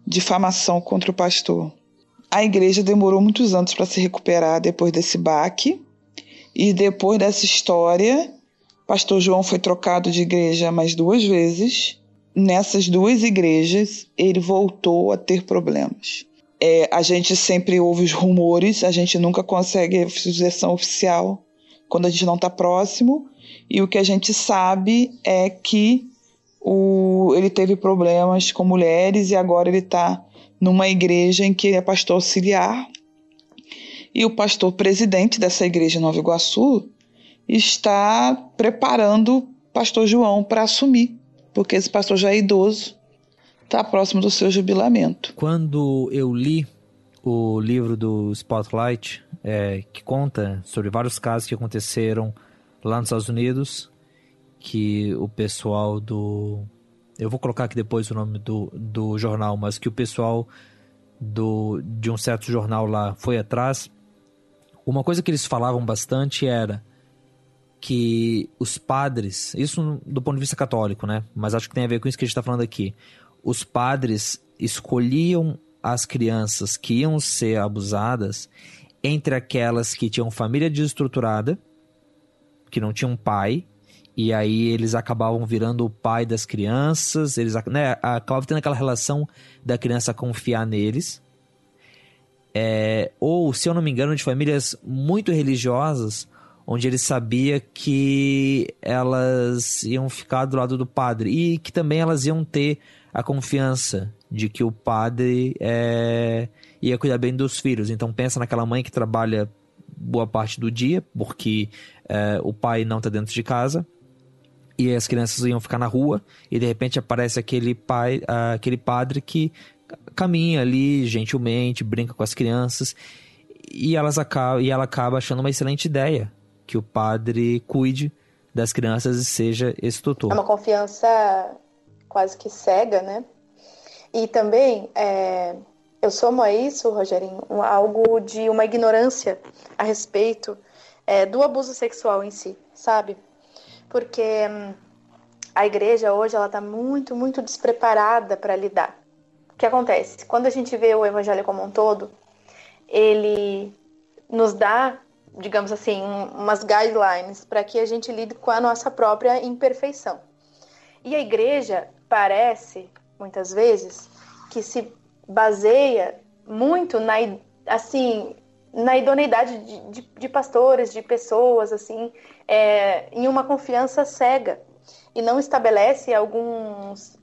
difamação contra o pastor. A igreja demorou muitos anos para se recuperar depois desse baque. E depois dessa história, pastor João foi trocado de igreja mais duas vezes nessas duas igrejas ele voltou a ter problemas. É, a gente sempre ouve os rumores, a gente nunca consegue a sugestão oficial quando a gente não está próximo, e o que a gente sabe é que o, ele teve problemas com mulheres e agora ele está numa igreja em que ele é pastor auxiliar. E o pastor presidente dessa igreja em Nova Iguaçu está preparando o pastor João para assumir porque esse pastor já é idoso, está próximo do seu jubilamento. Quando eu li o livro do Spotlight, é, que conta sobre vários casos que aconteceram lá nos Estados Unidos, que o pessoal do. Eu vou colocar aqui depois o nome do, do jornal, mas que o pessoal do, de um certo jornal lá foi atrás. Uma coisa que eles falavam bastante era que os padres, isso do ponto de vista católico, né? Mas acho que tem a ver com isso que a gente está falando aqui. Os padres escolhiam as crianças que iam ser abusadas entre aquelas que tinham família desestruturada, que não tinham pai, e aí eles acabavam virando o pai das crianças, eles né, acabavam tendo aquela relação da criança confiar neles. É, ou, se eu não me engano, de famílias muito religiosas, onde ele sabia que elas iam ficar do lado do padre e que também elas iam ter a confiança de que o padre é, ia cuidar bem dos filhos. Então pensa naquela mãe que trabalha boa parte do dia porque é, o pai não está dentro de casa e as crianças iam ficar na rua e de repente aparece aquele pai, aquele padre que caminha ali gentilmente, brinca com as crianças e elas acabam e ela acaba achando uma excelente ideia que o padre cuide das crianças e seja esse tutor. É uma confiança quase que cega, né? E também é, eu somo a isso, Rogerinho, algo de uma ignorância a respeito é, do abuso sexual em si, sabe? Porque hum, a igreja hoje ela está muito, muito despreparada para lidar. O que acontece? Quando a gente vê o evangelho como um todo, ele nos dá digamos assim, umas guidelines para que a gente lide com a nossa própria imperfeição. E a igreja parece, muitas vezes, que se baseia muito na, assim, na idoneidade de, de, de pastores, de pessoas, assim, é, em uma confiança cega e não estabelece alguns,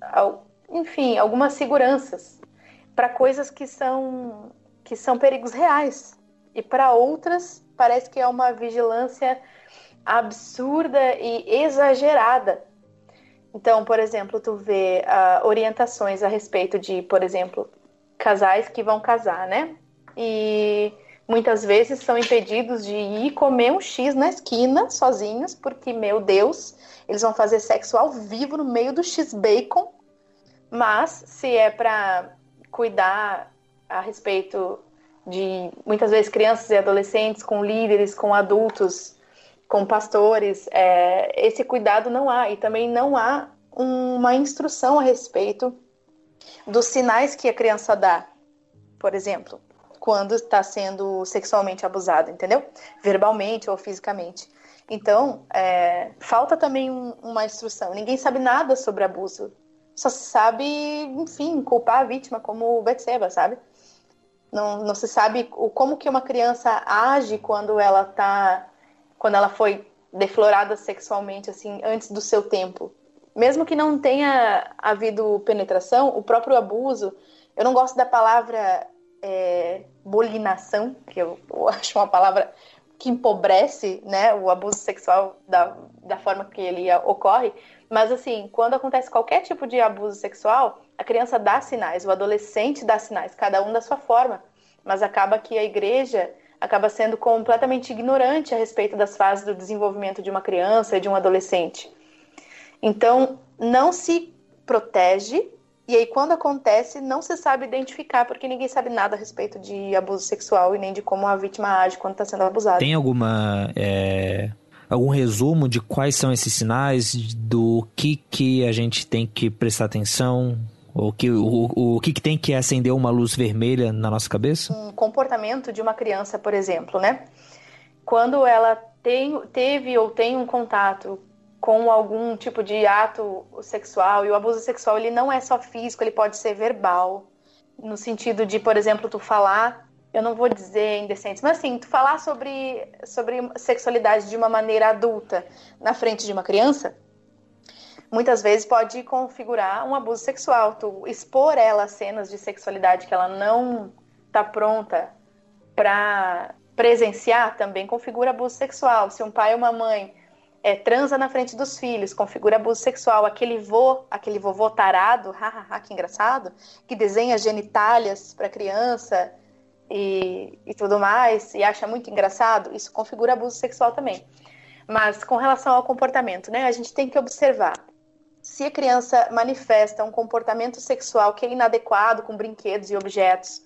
enfim, algumas seguranças para coisas que são que são perigos reais e para outras parece que é uma vigilância absurda e exagerada. Então, por exemplo, tu vê uh, orientações a respeito de, por exemplo, casais que vão casar, né? E muitas vezes são impedidos de ir comer um X na esquina sozinhos, porque, meu Deus, eles vão fazer sexo ao vivo no meio do X-Bacon. Mas, se é para cuidar a respeito de muitas vezes crianças e adolescentes com líderes, com adultos, com pastores, é, esse cuidado não há e também não há uma instrução a respeito dos sinais que a criança dá, por exemplo, quando está sendo sexualmente abusado, entendeu? Verbalmente ou fisicamente. Então, é, falta também um, uma instrução. Ninguém sabe nada sobre abuso. Só se sabe, enfim, culpar a vítima como o Betseba, sabe? Não, não se sabe o, como que uma criança age quando ela tá, quando ela foi deflorada sexualmente assim antes do seu tempo. Mesmo que não tenha havido penetração, o próprio abuso, eu não gosto da palavra é, bolinação, que eu, eu acho uma palavra que empobrece né, o abuso sexual da, da forma que ele ocorre. Mas, assim, quando acontece qualquer tipo de abuso sexual, a criança dá sinais, o adolescente dá sinais, cada um da sua forma. Mas acaba que a igreja acaba sendo completamente ignorante a respeito das fases do desenvolvimento de uma criança e de um adolescente. Então, não se protege e aí, quando acontece, não se sabe identificar, porque ninguém sabe nada a respeito de abuso sexual e nem de como a vítima age quando está sendo abusada. Tem alguma. É, algum resumo de quais são esses sinais, do que, que a gente tem que prestar atenção? O que, o, o que, que tem que acender uma luz vermelha na nossa cabeça? Um comportamento de uma criança, por exemplo, né? Quando ela tem, teve ou tem um contato com algum tipo de ato sexual. E o abuso sexual ele não é só físico, ele pode ser verbal, no sentido de, por exemplo, tu falar, eu não vou dizer indecentes, mas assim, tu falar sobre, sobre sexualidade de uma maneira adulta na frente de uma criança, muitas vezes pode configurar um abuso sexual. Tu expor ela a cenas de sexualidade que ela não tá pronta para presenciar também configura abuso sexual. Se um pai ou uma mãe é, transa na frente dos filhos, configura abuso sexual, aquele vô, aquele vovô tarado, hahaha, que engraçado, que desenha genitálias para criança e, e tudo mais, e acha muito engraçado, isso configura abuso sexual também. Mas com relação ao comportamento, né, a gente tem que observar se a criança manifesta um comportamento sexual que é inadequado com brinquedos e objetos,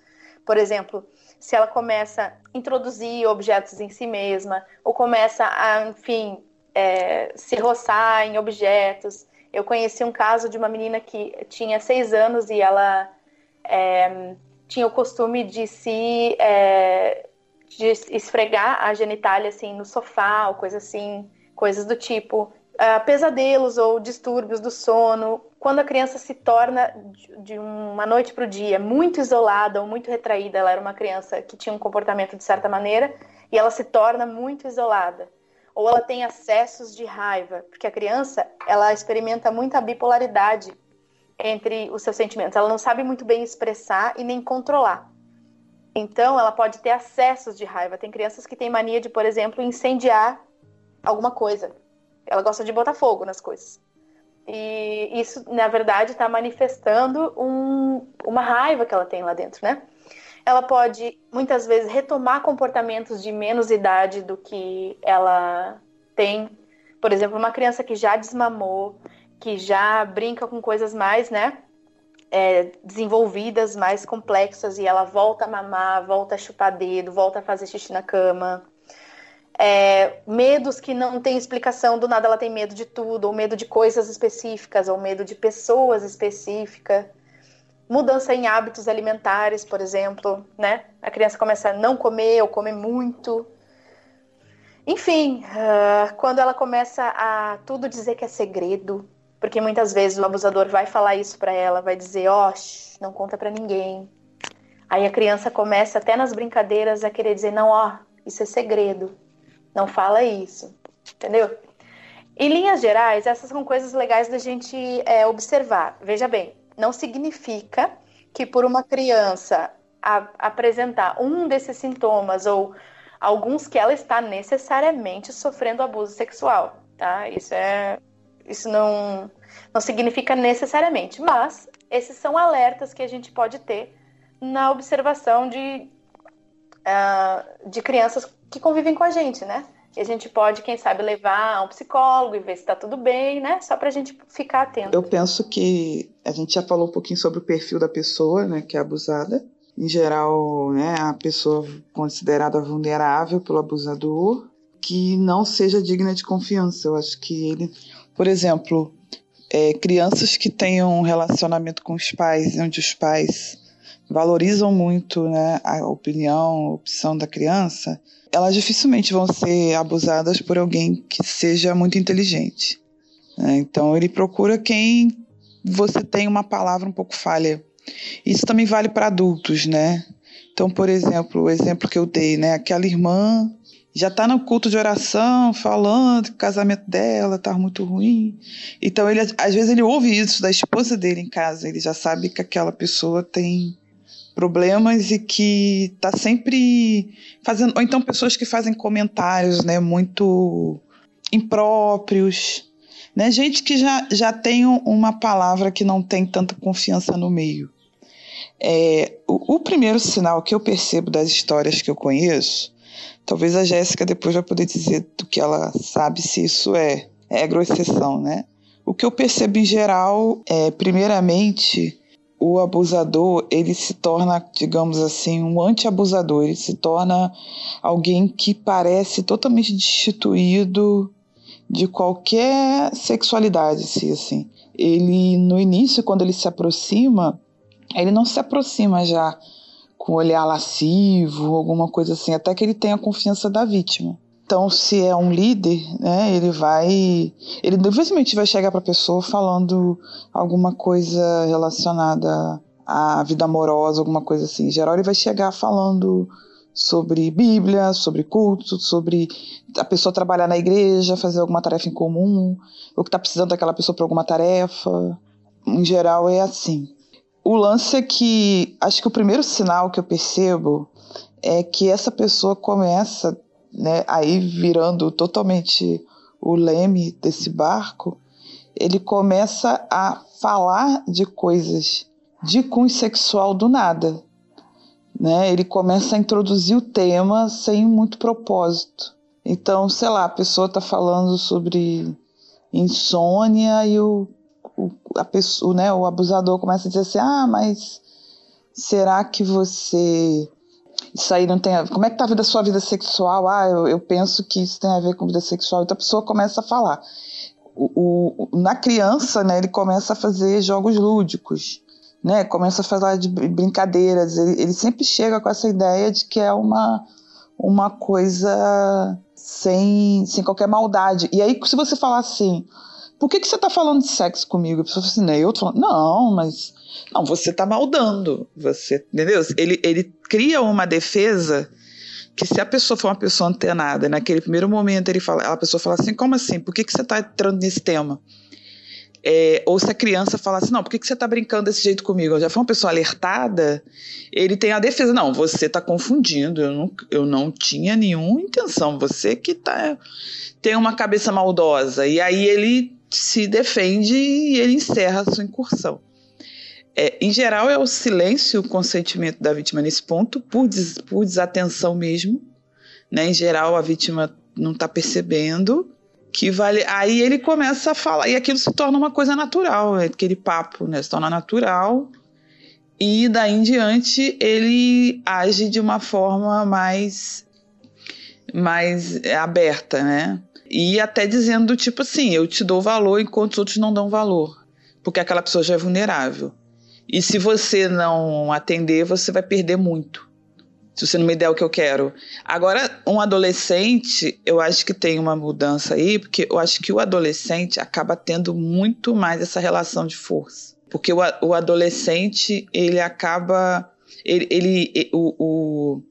por exemplo, se ela começa a introduzir objetos em si mesma, ou começa a, enfim, é, se roçar em objetos. Eu conheci um caso de uma menina que tinha seis anos e ela é, tinha o costume de se é, de esfregar a genitália assim no sofá ou coisa assim, coisas do tipo. Uh, pesadelos ou distúrbios do sono, quando a criança se torna de uma noite para o dia muito isolada ou muito retraída, ela era uma criança que tinha um comportamento de certa maneira e ela se torna muito isolada ou ela tem acessos de raiva, porque a criança ela experimenta muita bipolaridade entre os seus sentimentos. Ela não sabe muito bem expressar e nem controlar. Então, ela pode ter acessos de raiva. Tem crianças que têm mania de, por exemplo, incendiar alguma coisa. Ela gosta de botar fogo nas coisas. E isso, na verdade, está manifestando um, uma raiva que ela tem lá dentro, né? Ela pode muitas vezes retomar comportamentos de menos idade do que ela tem. Por exemplo, uma criança que já desmamou, que já brinca com coisas mais, né? É, desenvolvidas, mais complexas, e ela volta a mamar, volta a chupar dedo, volta a fazer xixi na cama. É, medos que não tem explicação, do nada ela tem medo de tudo, ou medo de coisas específicas, ou medo de pessoas específicas mudança em hábitos alimentares, por exemplo, né? A criança começa a não comer ou comer muito. Enfim, uh, quando ela começa a tudo dizer que é segredo, porque muitas vezes o abusador vai falar isso para ela, vai dizer, ó, oh, não conta para ninguém. Aí a criança começa até nas brincadeiras a querer dizer, não, ó, isso é segredo, não fala isso, entendeu? Em linhas gerais, essas são coisas legais da gente é, observar. Veja bem, não significa que por uma criança apresentar um desses sintomas ou alguns que ela está necessariamente sofrendo abuso sexual, tá? Isso é isso não não significa necessariamente, mas esses são alertas que a gente pode ter na observação de uh, de crianças que convivem com a gente, né? E a gente pode, quem sabe, levar a um psicólogo e ver se está tudo bem, né? Só para a gente ficar atento. Eu penso que a gente já falou um pouquinho sobre o perfil da pessoa, né, que é abusada. Em geral, né, a pessoa considerada vulnerável pelo abusador, que não seja digna de confiança. Eu acho que ele, por exemplo, é, crianças que tenham um relacionamento com os pais, onde os pais valorizam muito né, a opinião, a opção da criança, elas dificilmente vão ser abusadas por alguém que seja muito inteligente. Né? Então ele procura quem você tem uma palavra um pouco falha. Isso também vale para adultos, né? Então, por exemplo, o exemplo que eu dei, né? Aquela irmã já está no culto de oração, falando que o casamento dela está muito ruim. Então, ele, às vezes, ele ouve isso da esposa dele em casa. Ele já sabe que aquela pessoa tem problemas e que está sempre fazendo. Ou então, pessoas que fazem comentários né, muito impróprios. Né? Gente que já, já tem uma palavra que não tem tanta confiança no meio. É, o, o primeiro sinal que eu percebo das histórias que eu conheço Talvez a Jéssica depois vai poder dizer do que ela sabe se isso é regra ou exceção, né? O que eu percebo em geral é, primeiramente, o abusador ele se torna, digamos assim, um anti-abusador. Ele se torna alguém que parece totalmente destituído de qualquer sexualidade, se assim. Ele no início, quando ele se aproxima, ele não se aproxima já com olhar lascivo, alguma coisa assim, até que ele tenha a confiança da vítima. Então, se é um líder, né, ele vai. Ele dificilmente vai chegar para a pessoa falando alguma coisa relacionada à vida amorosa, alguma coisa assim. Em geral, ele vai chegar falando sobre Bíblia, sobre culto, sobre a pessoa trabalhar na igreja, fazer alguma tarefa em comum, ou que está precisando daquela pessoa para alguma tarefa. Em geral, é assim. O lance é que acho que o primeiro sinal que eu percebo é que essa pessoa começa, né, aí virando totalmente o leme desse barco, ele começa a falar de coisas de cunho sexual do nada. Né? Ele começa a introduzir o tema sem muito propósito. Então, sei lá, a pessoa está falando sobre insônia e o o, a pessoa, né, o abusador começa a dizer assim: ah, mas será que você. Isso aí não tem a... Como é que tá a vida, sua vida sexual? Ah, eu, eu penso que isso tem a ver com vida sexual. Então a pessoa começa a falar. O, o, na criança, né, ele começa a fazer jogos lúdicos, né, começa a falar de brincadeiras. Ele, ele sempre chega com essa ideia de que é uma, uma coisa sem, sem qualquer maldade. E aí, se você falar assim, por que, que você está falando de sexo comigo? A pessoa fala assim, né? Eu tô falando, não, mas. Não, você está maldando. Você. Entendeu? Ele, ele cria uma defesa que se a pessoa for uma pessoa antenada, naquele primeiro momento ele fala, a pessoa fala assim, como assim? Por que, que você está entrando nesse tema? É, ou se a criança fala assim, não, por que, que você está brincando desse jeito comigo? Eu já foi uma pessoa alertada, ele tem a defesa, não, você está confundindo, eu não, eu não tinha nenhuma intenção, você que tá, tem uma cabeça maldosa. E aí ele se defende e ele encerra a sua incursão. É, em geral, é o silêncio, o consentimento da vítima nesse ponto, por, des, por desatenção mesmo. Né? Em geral, a vítima não está percebendo que vale. Aí ele começa a falar, e aquilo se torna uma coisa natural, né? aquele papo né? se torna natural. E daí em diante ele age de uma forma mais, mais aberta, né? E até dizendo, tipo assim, eu te dou valor enquanto os outros não dão valor. Porque aquela pessoa já é vulnerável. E se você não atender, você vai perder muito. Se você não me der o que eu quero. Agora, um adolescente, eu acho que tem uma mudança aí, porque eu acho que o adolescente acaba tendo muito mais essa relação de força. Porque o, o adolescente, ele acaba. Ele, ele o, o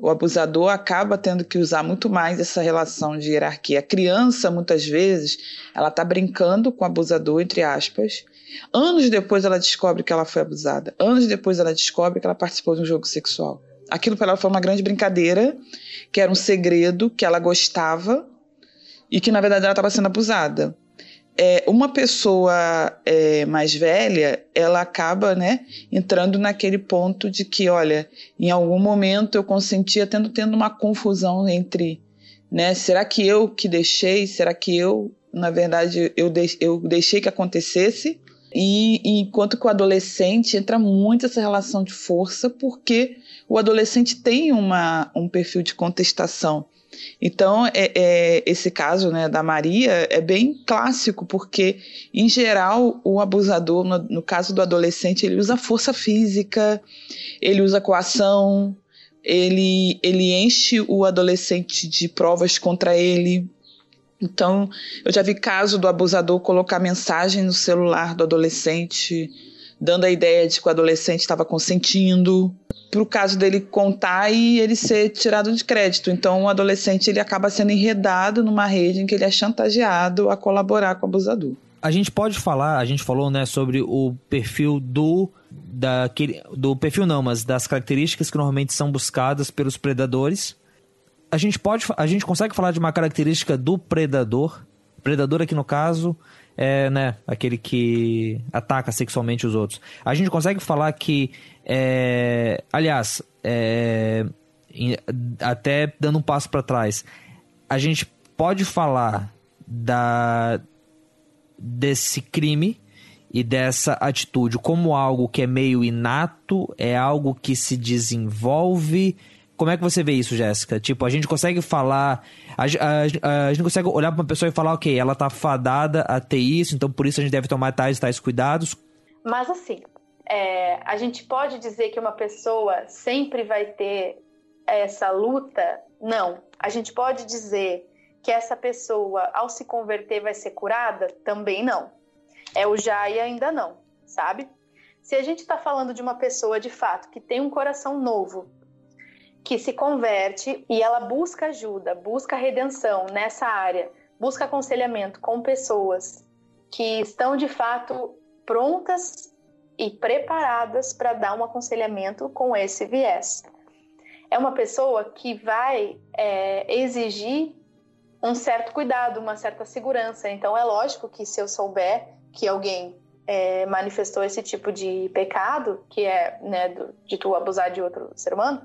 o abusador acaba tendo que usar muito mais essa relação de hierarquia. A criança, muitas vezes, ela está brincando com o abusador, entre aspas. Anos depois ela descobre que ela foi abusada. Anos depois ela descobre que ela participou de um jogo sexual. Aquilo para ela foi uma grande brincadeira, que era um segredo que ela gostava e que na verdade ela estava sendo abusada é, uma pessoa é, mais velha, ela acaba né, entrando naquele ponto de que, olha, em algum momento eu consentia tendo, tendo uma confusão entre, né, será que eu que deixei, será que eu, na verdade, eu, de, eu deixei que acontecesse? E, e enquanto que o adolescente entra muito essa relação de força, porque o adolescente tem uma, um perfil de contestação então, é, é, esse caso né, da Maria é bem clássico, porque, em geral, o abusador, no, no caso do adolescente, ele usa força física, ele usa coação, ele, ele enche o adolescente de provas contra ele. Então, eu já vi caso do abusador colocar mensagem no celular do adolescente dando a ideia de que o adolescente estava consentindo, para o caso dele contar e ele ser tirado de crédito. Então, o adolescente ele acaba sendo enredado numa rede em que ele é chantageado a colaborar com o abusador. A gente pode falar, a gente falou, né, sobre o perfil do daquele do perfil não, mas das características que normalmente são buscadas pelos predadores. A gente pode, a gente consegue falar de uma característica do predador. Predador aqui no caso é, né, aquele que ataca sexualmente os outros. A gente consegue falar que, é, aliás, é, até dando um passo para trás, a gente pode falar da desse crime e dessa atitude como algo que é meio inato, é algo que se desenvolve. Como é que você vê isso, Jéssica? Tipo, a gente consegue falar. A, a, a gente consegue olhar para uma pessoa e falar, ok, ela tá fadada a ter isso, então por isso a gente deve tomar tais e tais cuidados. Mas assim, é, a gente pode dizer que uma pessoa sempre vai ter essa luta? Não. A gente pode dizer que essa pessoa, ao se converter, vai ser curada? Também não. É o já e ainda não, sabe? Se a gente está falando de uma pessoa de fato que tem um coração novo, que se converte e ela busca ajuda, busca redenção nessa área, busca aconselhamento com pessoas que estão de fato prontas e preparadas para dar um aconselhamento com esse viés. É uma pessoa que vai é, exigir um certo cuidado, uma certa segurança. Então, é lógico que se eu souber que alguém é, manifestou esse tipo de pecado, que é né, do, de tu abusar de outro ser humano,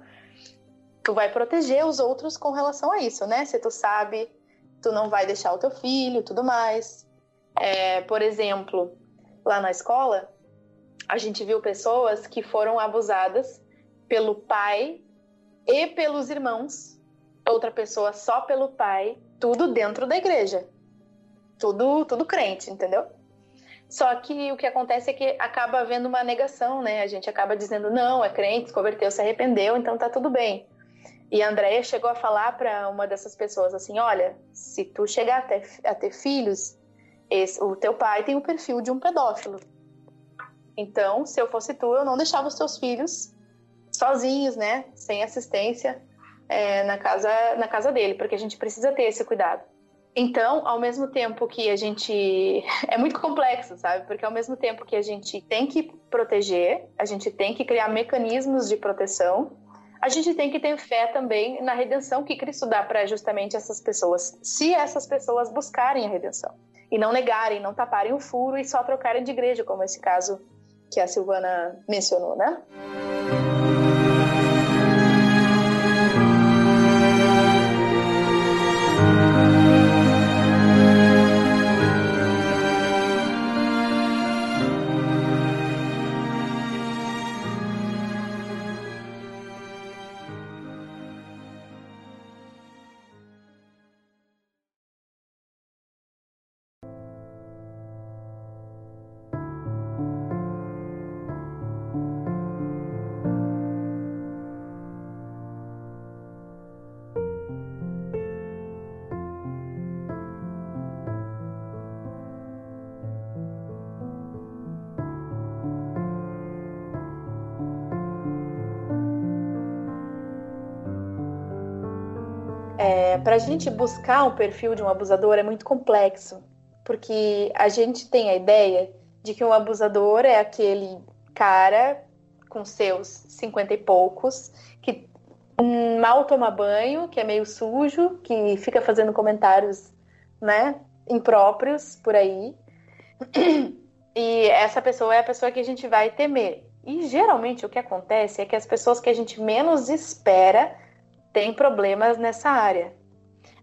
tu vai proteger os outros com relação a isso, né? Se tu sabe, tu não vai deixar o teu filho, tudo mais. É, por exemplo, lá na escola, a gente viu pessoas que foram abusadas pelo pai e pelos irmãos, outra pessoa só pelo pai, tudo dentro da igreja. Tudo, tudo crente, entendeu? Só que o que acontece é que acaba havendo uma negação, né? A gente acaba dizendo, não, é crente, se converteu, se arrependeu, então tá tudo bem. E a Andrea chegou a falar para uma dessas pessoas assim: olha, se tu chegar a ter, a ter filhos, esse, o teu pai tem o perfil de um pedófilo. Então, se eu fosse tu, eu não deixava os teus filhos sozinhos, né? Sem assistência é, na, casa, na casa dele, porque a gente precisa ter esse cuidado. Então, ao mesmo tempo que a gente. É muito complexo, sabe? Porque ao mesmo tempo que a gente tem que proteger, a gente tem que criar mecanismos de proteção, a gente tem que ter fé também na redenção que Cristo dá para justamente essas pessoas, se essas pessoas buscarem a redenção. E não negarem, não taparem o furo e só trocarem de igreja, como esse caso que a Silvana mencionou, né? Para a gente buscar o perfil de um abusador é muito complexo, porque a gente tem a ideia de que um abusador é aquele cara com seus cinquenta e poucos que mal toma banho, que é meio sujo, que fica fazendo comentários, né, impróprios por aí. E essa pessoa é a pessoa que a gente vai temer. E geralmente o que acontece é que as pessoas que a gente menos espera têm problemas nessa área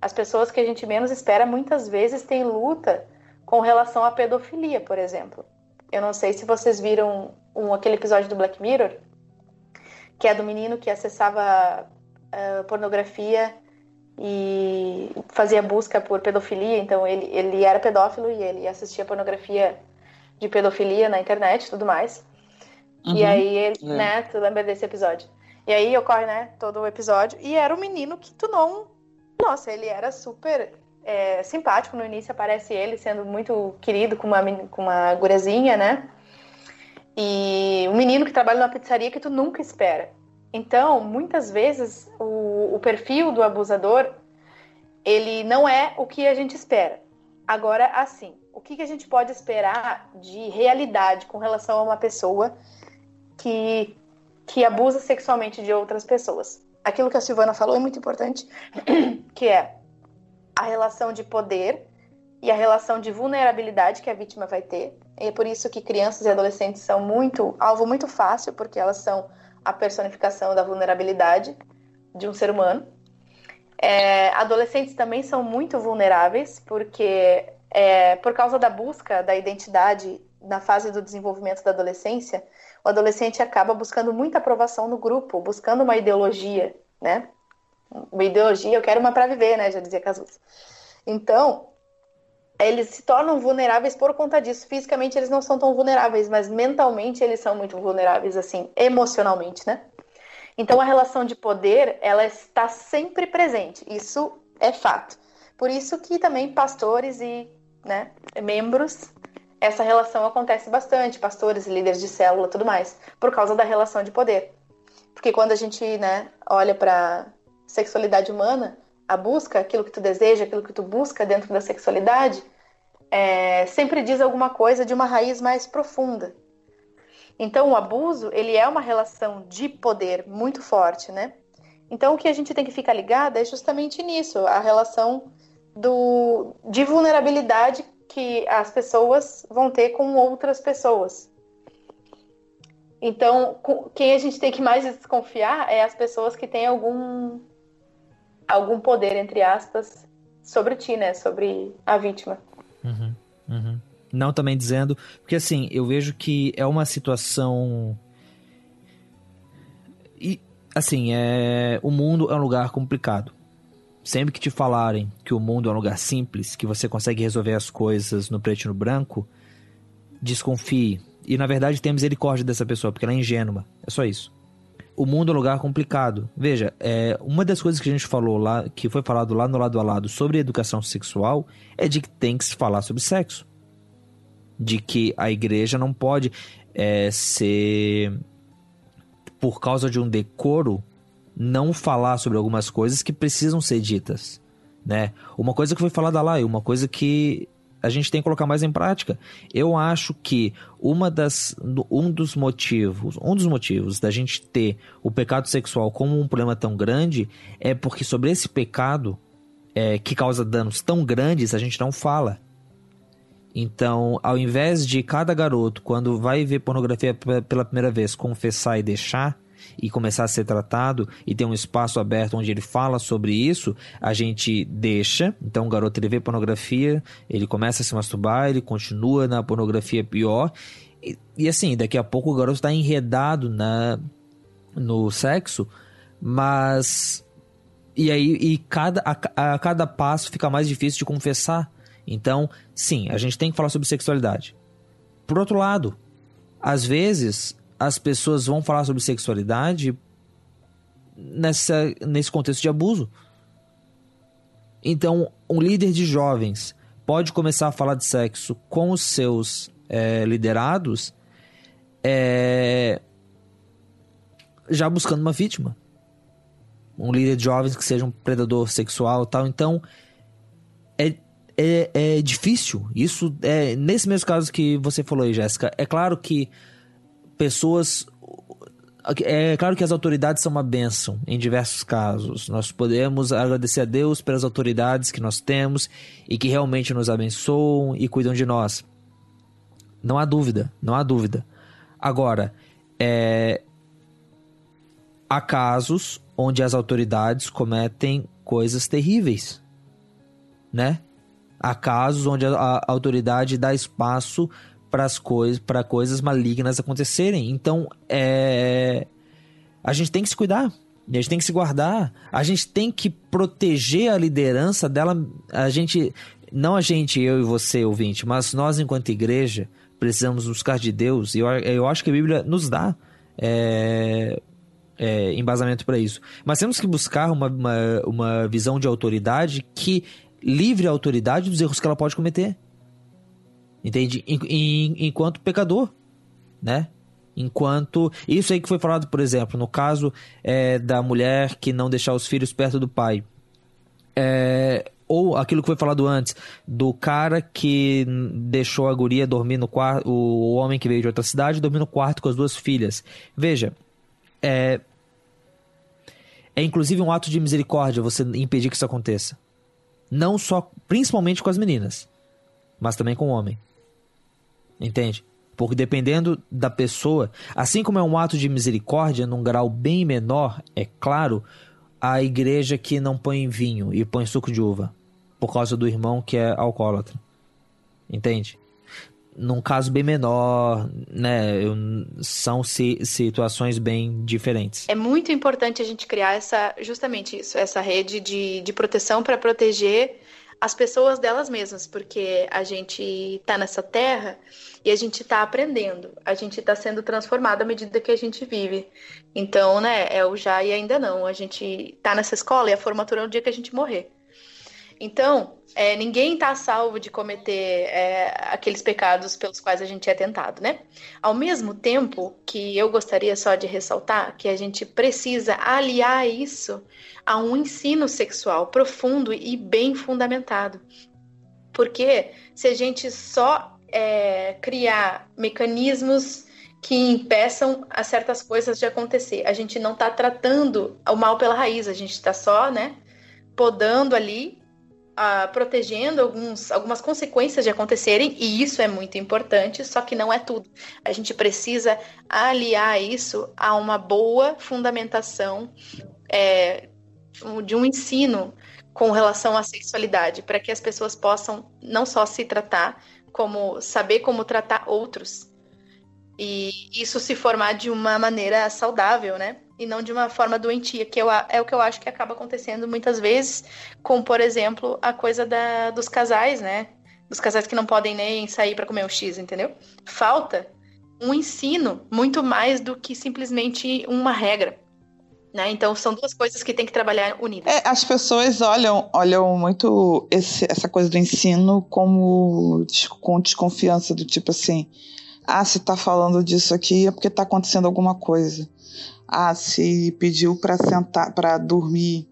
as pessoas que a gente menos espera muitas vezes têm luta com relação à pedofilia, por exemplo. Eu não sei se vocês viram um, aquele episódio do Black Mirror, que é do menino que acessava uh, pornografia e fazia busca por pedofilia. Então ele, ele era pedófilo e ele assistia pornografia de pedofilia na internet e tudo mais. Uhum, e aí ele, é. né, tu lembra desse episódio? E aí ocorre, né, todo o episódio. E era um menino que tu não nossa, ele era super é, simpático no início, aparece ele sendo muito querido com uma, com uma gurezinha, né? E um menino que trabalha numa pizzaria que tu nunca espera. Então, muitas vezes, o, o perfil do abusador, ele não é o que a gente espera. Agora, assim, o que, que a gente pode esperar de realidade com relação a uma pessoa que, que abusa sexualmente de outras pessoas? Aquilo que a Silvana falou é muito importante, que é a relação de poder e a relação de vulnerabilidade que a vítima vai ter. E é por isso que crianças e adolescentes são muito alvo muito fácil, porque elas são a personificação da vulnerabilidade de um ser humano. É, adolescentes também são muito vulneráveis, porque é, por causa da busca da identidade na fase do desenvolvimento da adolescência, o adolescente acaba buscando muita aprovação no grupo, buscando uma ideologia, né? Uma ideologia, eu quero uma para viver, né? Já dizia Casus. Então, eles se tornam vulneráveis por conta disso. Fisicamente eles não são tão vulneráveis, mas mentalmente eles são muito vulneráveis, assim, emocionalmente, né? Então a relação de poder, ela está sempre presente. Isso é fato. Por isso que também pastores e né, membros, essa relação acontece bastante, pastores, líderes de célula, tudo mais, por causa da relação de poder. Porque quando a gente, né, olha para sexualidade humana, a busca, aquilo que tu deseja, aquilo que tu busca dentro da sexualidade, é, sempre diz alguma coisa de uma raiz mais profunda. Então, o abuso, ele é uma relação de poder muito forte, né? Então, o que a gente tem que ficar ligado é justamente nisso, a relação do, de vulnerabilidade que as pessoas vão ter com outras pessoas. Então, quem a gente tem que mais desconfiar é as pessoas que têm algum algum poder, entre aspas, sobre ti, né? Sobre a vítima. Uhum, uhum. Não também dizendo. Porque assim, eu vejo que é uma situação. E, assim, é. O mundo é um lugar complicado. Sempre que te falarem que o mundo é um lugar simples, que você consegue resolver as coisas no preto e no branco, desconfie. E na verdade tem misericórdia dessa pessoa, porque ela é ingênua. É só isso o mundo é um lugar complicado. Veja, é, uma das coisas que a gente falou lá, que foi falado lá no lado a lado sobre educação sexual, é de que tem que se falar sobre sexo. De que a igreja não pode é, ser, por causa de um decoro, não falar sobre algumas coisas que precisam ser ditas. Né? Uma coisa que foi falada lá e uma coisa que a gente tem que colocar mais em prática. Eu acho que uma das, um dos motivos, um dos motivos da gente ter o pecado sexual como um problema tão grande é porque sobre esse pecado é, que causa danos tão grandes a gente não fala. Então, ao invés de cada garoto, quando vai ver pornografia pela primeira vez, confessar e deixar, e começar a ser tratado e ter um espaço aberto onde ele fala sobre isso, a gente deixa. Então o garoto ele vê pornografia, ele começa a se masturbar, ele continua na pornografia pior. E, e assim, daqui a pouco o garoto está enredado na, no sexo, mas. E aí, e cada, a, a cada passo fica mais difícil de confessar. Então, sim, a gente tem que falar sobre sexualidade. Por outro lado, às vezes as pessoas vão falar sobre sexualidade nessa, nesse contexto de abuso. Então, um líder de jovens pode começar a falar de sexo com os seus é, liderados é, já buscando uma vítima. Um líder de jovens que seja um predador sexual tal. Então, é, é, é difícil. Isso é nesse mesmo caso que você falou aí, Jéssica. É claro que pessoas. É claro que as autoridades são uma bênção em diversos casos. Nós podemos agradecer a Deus pelas autoridades que nós temos e que realmente nos abençoam e cuidam de nós. Não há dúvida, não há dúvida. Agora, é, há casos onde as autoridades cometem coisas terríveis, né? Há casos onde a, a autoridade dá espaço para as coisas, para coisas malignas acontecerem. Então, é a gente tem que se cuidar. A gente tem que se guardar. A gente tem que proteger a liderança dela. A gente, não a gente, eu e você, ouvinte, mas nós, enquanto igreja, precisamos buscar de Deus. E eu, eu acho que a Bíblia nos dá é, é, embasamento para isso. Mas temos que buscar uma, uma, uma visão de autoridade que livre a autoridade dos erros que ela pode cometer. Entende? enquanto pecador, né? Enquanto. Isso aí que foi falado, por exemplo, no caso é, da mulher que não deixar os filhos perto do pai. É, ou aquilo que foi falado antes, do cara que deixou a guria dormir no quarto. O homem que veio de outra cidade dormir no quarto com as duas filhas. Veja, é. É inclusive um ato de misericórdia você impedir que isso aconteça. Não só, principalmente com as meninas, mas também com o homem. Entende? Porque dependendo da pessoa, assim como é um ato de misericórdia num grau bem menor, é claro, a igreja que não põe vinho e põe suco de uva por causa do irmão que é alcoólatra. Entende? Num caso bem menor, né, são situações bem diferentes. É muito importante a gente criar essa, justamente isso, essa rede de, de proteção para proteger as pessoas delas mesmas, porque a gente está nessa terra e a gente está aprendendo, a gente está sendo transformado à medida que a gente vive. Então, né, é o já e ainda não. A gente está nessa escola e a formatura é o dia que a gente morrer. Então, é, ninguém está salvo de cometer é, aqueles pecados pelos quais a gente é tentado, né? Ao mesmo tempo que eu gostaria só de ressaltar que a gente precisa aliar isso a um ensino sexual profundo e bem fundamentado. Porque se a gente só é, criar mecanismos que impeçam a certas coisas de acontecer, a gente não está tratando o mal pela raiz, a gente está só, né, podando ali uh, protegendo alguns, algumas consequências de acontecerem, e isso é muito importante, só que não é tudo. A gente precisa aliar isso a uma boa fundamentação é, de um ensino com relação à sexualidade, para que as pessoas possam não só se tratar, como saber como tratar outros. E isso se formar de uma maneira saudável, né? E não de uma forma doentia, que eu, é o que eu acho que acaba acontecendo muitas vezes, com, por exemplo, a coisa da, dos casais, né? Dos casais que não podem nem sair para comer o X, entendeu? Falta um ensino muito mais do que simplesmente uma regra. Né? Então são duas coisas que tem que trabalhar unidas. É, as pessoas olham, olham muito esse, essa coisa do ensino como com desconfiança do tipo assim, ah, se tá falando disso aqui é porque tá acontecendo alguma coisa ah, se pediu para sentar, para dormir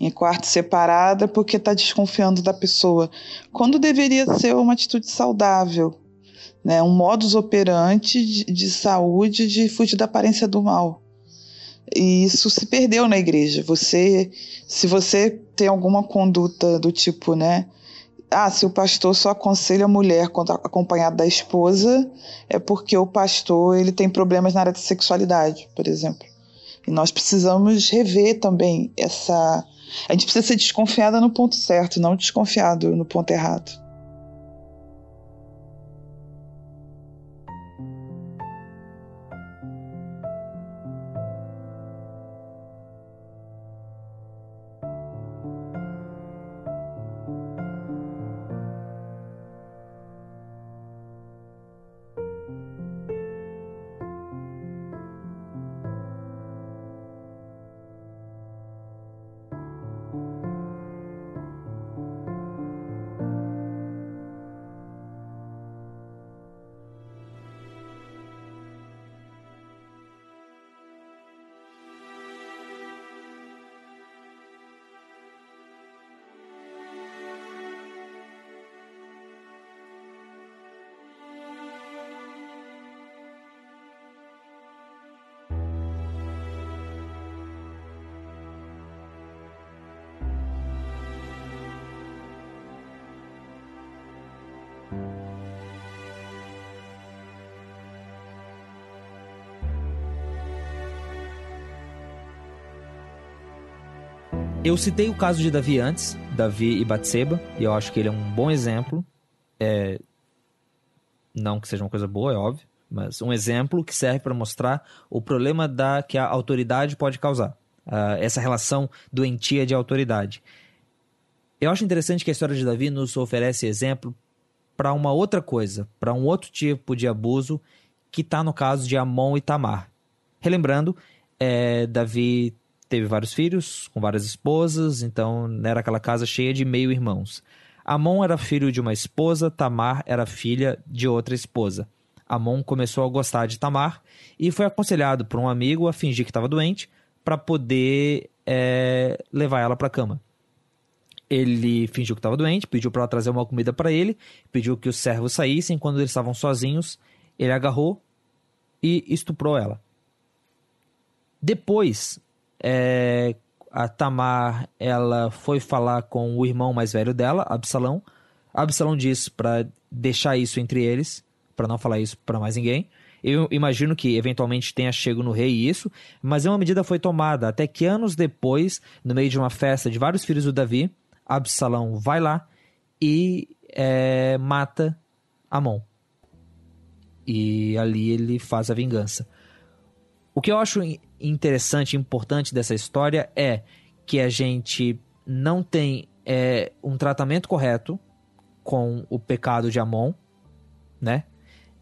em quarto separado porque está desconfiando da pessoa, quando deveria ser uma atitude saudável, né? um modus operandi de, de saúde de fugir da aparência do mal. E isso se perdeu na igreja. Você, se você tem alguma conduta do tipo, né? Ah, se o pastor só aconselha a mulher acompanhada da esposa, é porque o pastor ele tem problemas na área de sexualidade, por exemplo. E nós precisamos rever também essa. A gente precisa ser desconfiada no ponto certo, não desconfiado no ponto errado. Eu citei o caso de Davi antes, Davi e Batseba, e eu acho que ele é um bom exemplo. É... Não que seja uma coisa boa, é óbvio, mas um exemplo que serve para mostrar o problema da que a autoridade pode causar. Uh, essa relação doentia de autoridade. Eu acho interessante que a história de Davi nos oferece exemplo para uma outra coisa, para um outro tipo de abuso que está no caso de Amon e Tamar. Relembrando, é, Davi teve vários filhos, com várias esposas, então era aquela casa cheia de meio-irmãos. Amon era filho de uma esposa, Tamar era filha de outra esposa. Amon começou a gostar de Tamar e foi aconselhado por um amigo a fingir que estava doente para poder é, levar ela para a cama. Ele fingiu que estava doente, pediu para ela trazer uma comida para ele, pediu que os servos saíssem. Quando eles estavam sozinhos, ele agarrou e estuprou ela. Depois, é, a Tamar ela foi falar com o irmão mais velho dela, Absalão. Absalão disse para deixar isso entre eles, para não falar isso para mais ninguém. Eu imagino que eventualmente tenha chego no rei isso, mas uma medida foi tomada até que anos depois, no meio de uma festa de vários filhos do Davi, Absalão vai lá e é, mata Amon. E ali ele faz a vingança. O que eu acho interessante importante dessa história é que a gente não tem é, um tratamento correto com o pecado de Amon, né?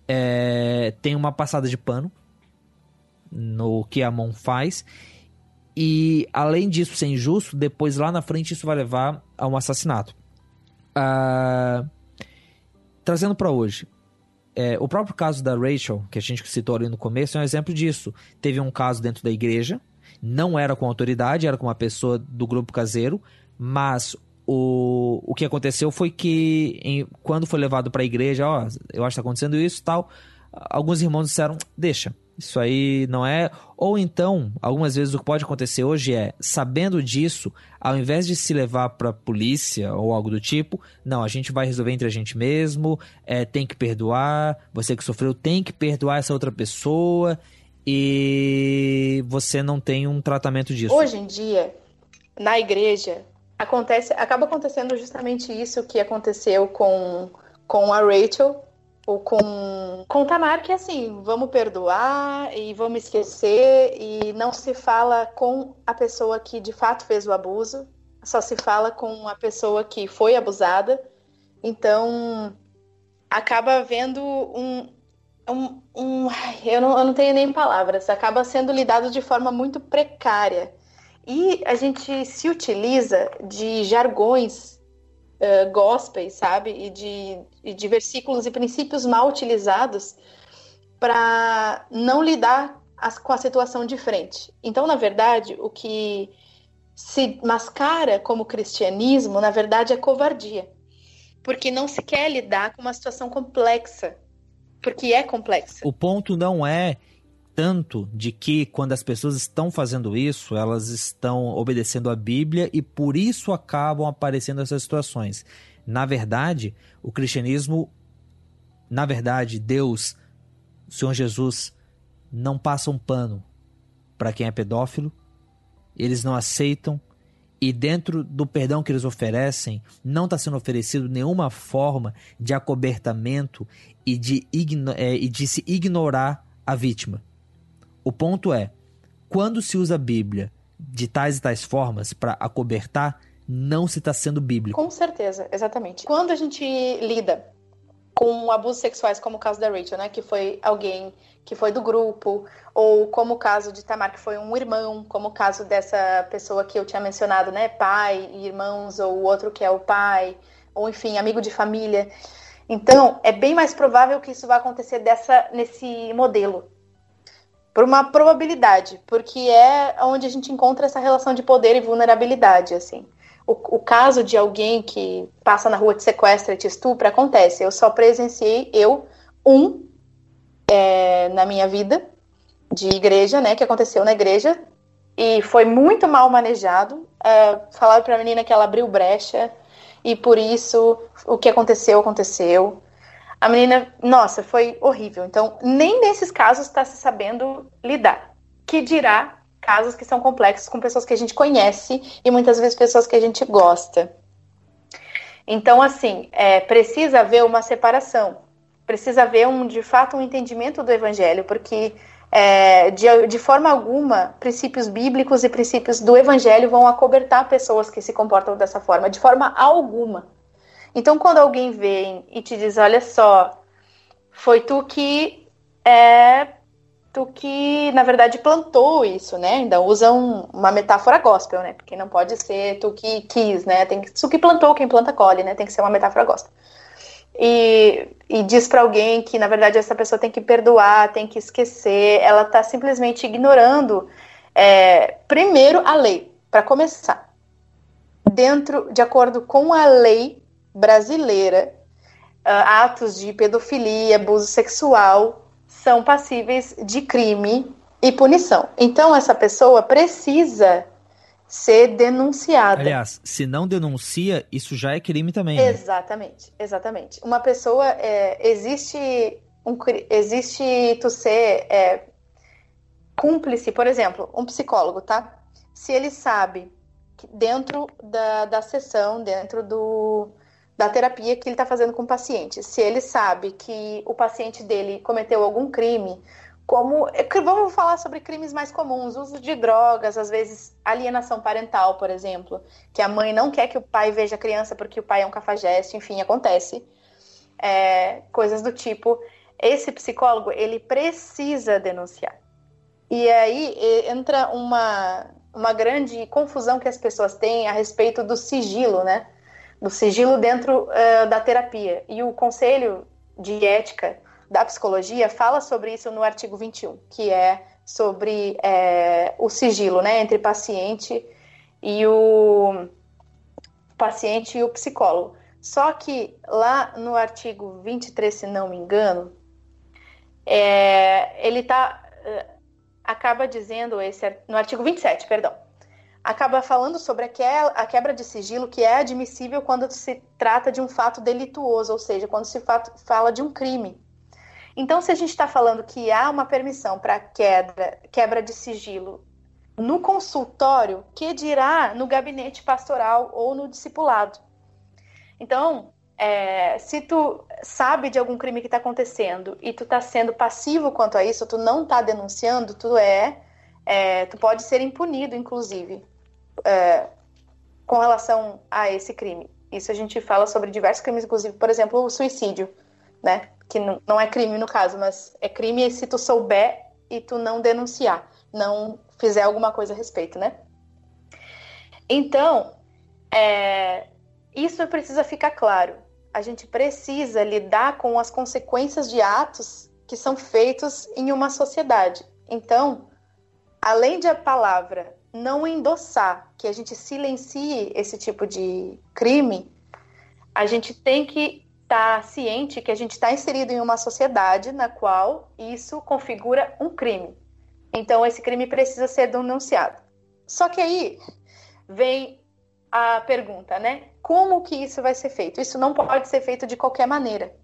É, tem uma passada de pano no que Amon faz. E além disso ser injusto, depois lá na frente isso vai levar a um assassinato. Ah, trazendo para hoje, é, o próprio caso da Rachel, que a gente citou ali no começo, é um exemplo disso. Teve um caso dentro da igreja, não era com autoridade, era com uma pessoa do grupo caseiro, mas o, o que aconteceu foi que em, quando foi levado para a igreja, ó, eu acho que está acontecendo isso tal, alguns irmãos disseram, deixa, isso aí não é. Ou então, algumas vezes o que pode acontecer hoje é, sabendo disso, ao invés de se levar para polícia ou algo do tipo, não, a gente vai resolver entre a gente mesmo, é, tem que perdoar, você que sofreu tem que perdoar essa outra pessoa e você não tem um tratamento disso. Hoje em dia, na igreja, acontece, acaba acontecendo justamente isso que aconteceu com, com a Rachel ou com, com Tamar, que é assim, vamos perdoar e vamos esquecer e não se fala com a pessoa que de fato fez o abuso, só se fala com a pessoa que foi abusada. Então, acaba havendo um, um, um eu, não, eu não tenho nem palavras, acaba sendo lidado de forma muito precária. E a gente se utiliza de jargões uh, gospels, sabe? E de, e de versículos e princípios mal utilizados para não lidar as, com a situação de frente. Então, na verdade, o que se mascara como cristianismo, na verdade, é covardia. Porque não se quer lidar com uma situação complexa. Porque é complexa. O ponto não é tanto de que quando as pessoas estão fazendo isso, elas estão obedecendo a Bíblia e por isso acabam aparecendo essas situações. Na verdade, o cristianismo, na verdade, Deus, o Senhor Jesus, não passa um pano para quem é pedófilo, eles não aceitam e dentro do perdão que eles oferecem, não está sendo oferecido nenhuma forma de acobertamento e de, é, e de se ignorar a vítima. O ponto é, quando se usa a Bíblia de tais e tais formas para acobertar, não se está sendo bíblico. Com certeza, exatamente. Quando a gente lida com abusos sexuais, como o caso da Rachel, né, que foi alguém que foi do grupo, ou como o caso de Tamar, que foi um irmão, como o caso dessa pessoa que eu tinha mencionado, né, pai e irmãos, ou outro que é o pai, ou enfim, amigo de família. Então, é bem mais provável que isso vá acontecer dessa nesse modelo, por uma probabilidade, porque é onde a gente encontra essa relação de poder e vulnerabilidade, assim. O, o caso de alguém que passa na rua, te sequestra e te estupra acontece. Eu só presenciei, eu, um, é, na minha vida de igreja, né, que aconteceu na igreja, e foi muito mal manejado. É, falaram para a menina que ela abriu brecha, e por isso o que aconteceu, aconteceu. A menina, nossa, foi horrível. Então, nem nesses casos está se sabendo lidar. Que dirá casos que são complexos com pessoas que a gente conhece e muitas vezes pessoas que a gente gosta. Então, assim, é, precisa haver uma separação, precisa haver um, de fato um entendimento do evangelho, porque é, de, de forma alguma, princípios bíblicos e princípios do evangelho vão acobertar pessoas que se comportam dessa forma, de forma alguma. Então, quando alguém vem e te diz, olha só, foi tu que é tu que, na verdade, plantou isso, né? Ainda usa um, uma metáfora gospel, né? Porque não pode ser tu que quis, né? Tem que, tu que plantou, quem planta colhe, né? Tem que ser uma metáfora gospel. e, e diz para alguém que na verdade essa pessoa tem que perdoar, tem que esquecer, ela está simplesmente ignorando é, primeiro a lei, para começar. Dentro, de acordo com a lei brasileira, uh, atos de pedofilia, abuso sexual são passíveis de crime e punição. Então, essa pessoa precisa ser denunciada. Aliás, se não denuncia, isso já é crime também. Né? Exatamente, exatamente. Uma pessoa é, existe um existe tu ser é, cúmplice, por exemplo, um psicólogo, tá? Se ele sabe que dentro da, da sessão, dentro do, da terapia que ele está fazendo com o paciente. Se ele sabe que o paciente dele cometeu algum crime, como é vamos falar sobre crimes mais comuns, uso de drogas, às vezes alienação parental, por exemplo, que a mãe não quer que o pai veja a criança porque o pai é um cafajeste, enfim, acontece. É, coisas do tipo. Esse psicólogo, ele precisa denunciar. E aí entra uma, uma grande confusão que as pessoas têm a respeito do sigilo, né? Do sigilo dentro uh, da terapia. E o Conselho de Ética da Psicologia fala sobre isso no artigo 21, que é sobre é, o sigilo né, entre paciente e o paciente e o psicólogo. Só que lá no artigo 23, se não me engano, é, ele tá, acaba dizendo esse no artigo 27, perdão acaba falando sobre a quebra de sigilo que é admissível quando se trata de um fato delituoso, ou seja, quando se fala de um crime. Então, se a gente está falando que há uma permissão para quebra, quebra de sigilo no consultório, que dirá no gabinete pastoral ou no discipulado? Então, é, se tu sabe de algum crime que está acontecendo e tu está sendo passivo quanto a isso, tu não está denunciando, tu é, é, tu pode ser impunido, inclusive é, com relação a esse crime. Isso a gente fala sobre diversos crimes, inclusive, por exemplo, o suicídio, né? Que não é crime no caso, mas é crime se tu souber e tu não denunciar, não fizer alguma coisa a respeito, né? Então, é, isso precisa ficar claro. A gente precisa lidar com as consequências de atos que são feitos em uma sociedade. Então, além de a palavra não endossar, que a gente silencie esse tipo de crime, a gente tem que estar tá ciente que a gente está inserido em uma sociedade na qual isso configura um crime. Então, esse crime precisa ser denunciado. Só que aí vem a pergunta, né? Como que isso vai ser feito? Isso não pode ser feito de qualquer maneira.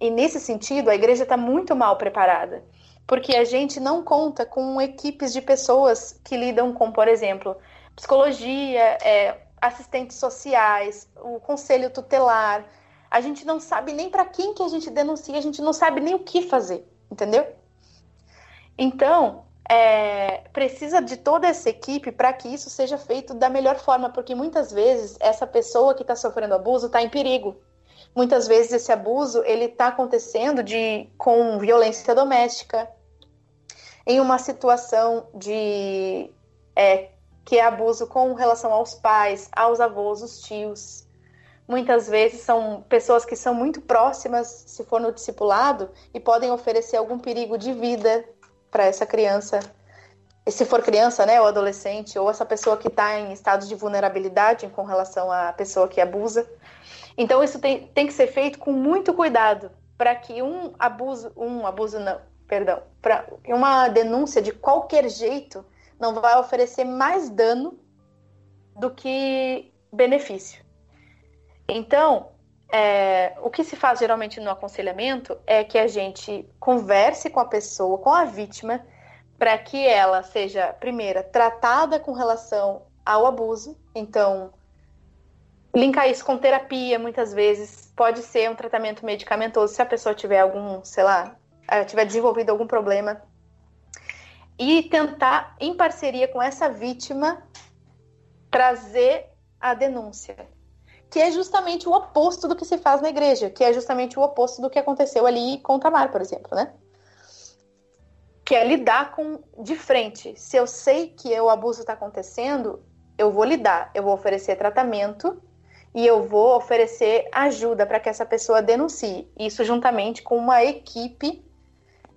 E nesse sentido, a igreja está muito mal preparada porque a gente não conta com equipes de pessoas que lidam com, por exemplo, psicologia, é, assistentes sociais, o conselho tutelar. A gente não sabe nem para quem que a gente denuncia, a gente não sabe nem o que fazer, entendeu? Então, é, precisa de toda essa equipe para que isso seja feito da melhor forma, porque muitas vezes essa pessoa que está sofrendo abuso está em perigo. Muitas vezes esse abuso ele está acontecendo de com violência doméstica, em uma situação de é, que é abuso com relação aos pais, aos avós, os tios. Muitas vezes são pessoas que são muito próximas, se for no discipulado, e podem oferecer algum perigo de vida para essa criança. E se for criança, né, ou adolescente, ou essa pessoa que está em estado de vulnerabilidade com relação à pessoa que abusa. Então isso tem, tem que ser feito com muito cuidado para que um abuso, um abuso não, perdão, para uma denúncia de qualquer jeito não vai oferecer mais dano do que benefício. Então, é, o que se faz geralmente no aconselhamento é que a gente converse com a pessoa, com a vítima, para que ela seja, primeira, tratada com relação ao abuso. Então, linkar isso com terapia, muitas vezes, pode ser um tratamento medicamentoso se a pessoa tiver algum, sei lá, tiver desenvolvido algum problema e tentar, em parceria com essa vítima, trazer a denúncia, que é justamente o oposto do que se faz na igreja, que é justamente o oposto do que aconteceu ali com Tamar, por exemplo, né? Que é lidar com de frente. Se eu sei que o abuso está acontecendo, eu vou lidar, eu vou oferecer tratamento e eu vou oferecer ajuda para que essa pessoa denuncie. Isso juntamente com uma equipe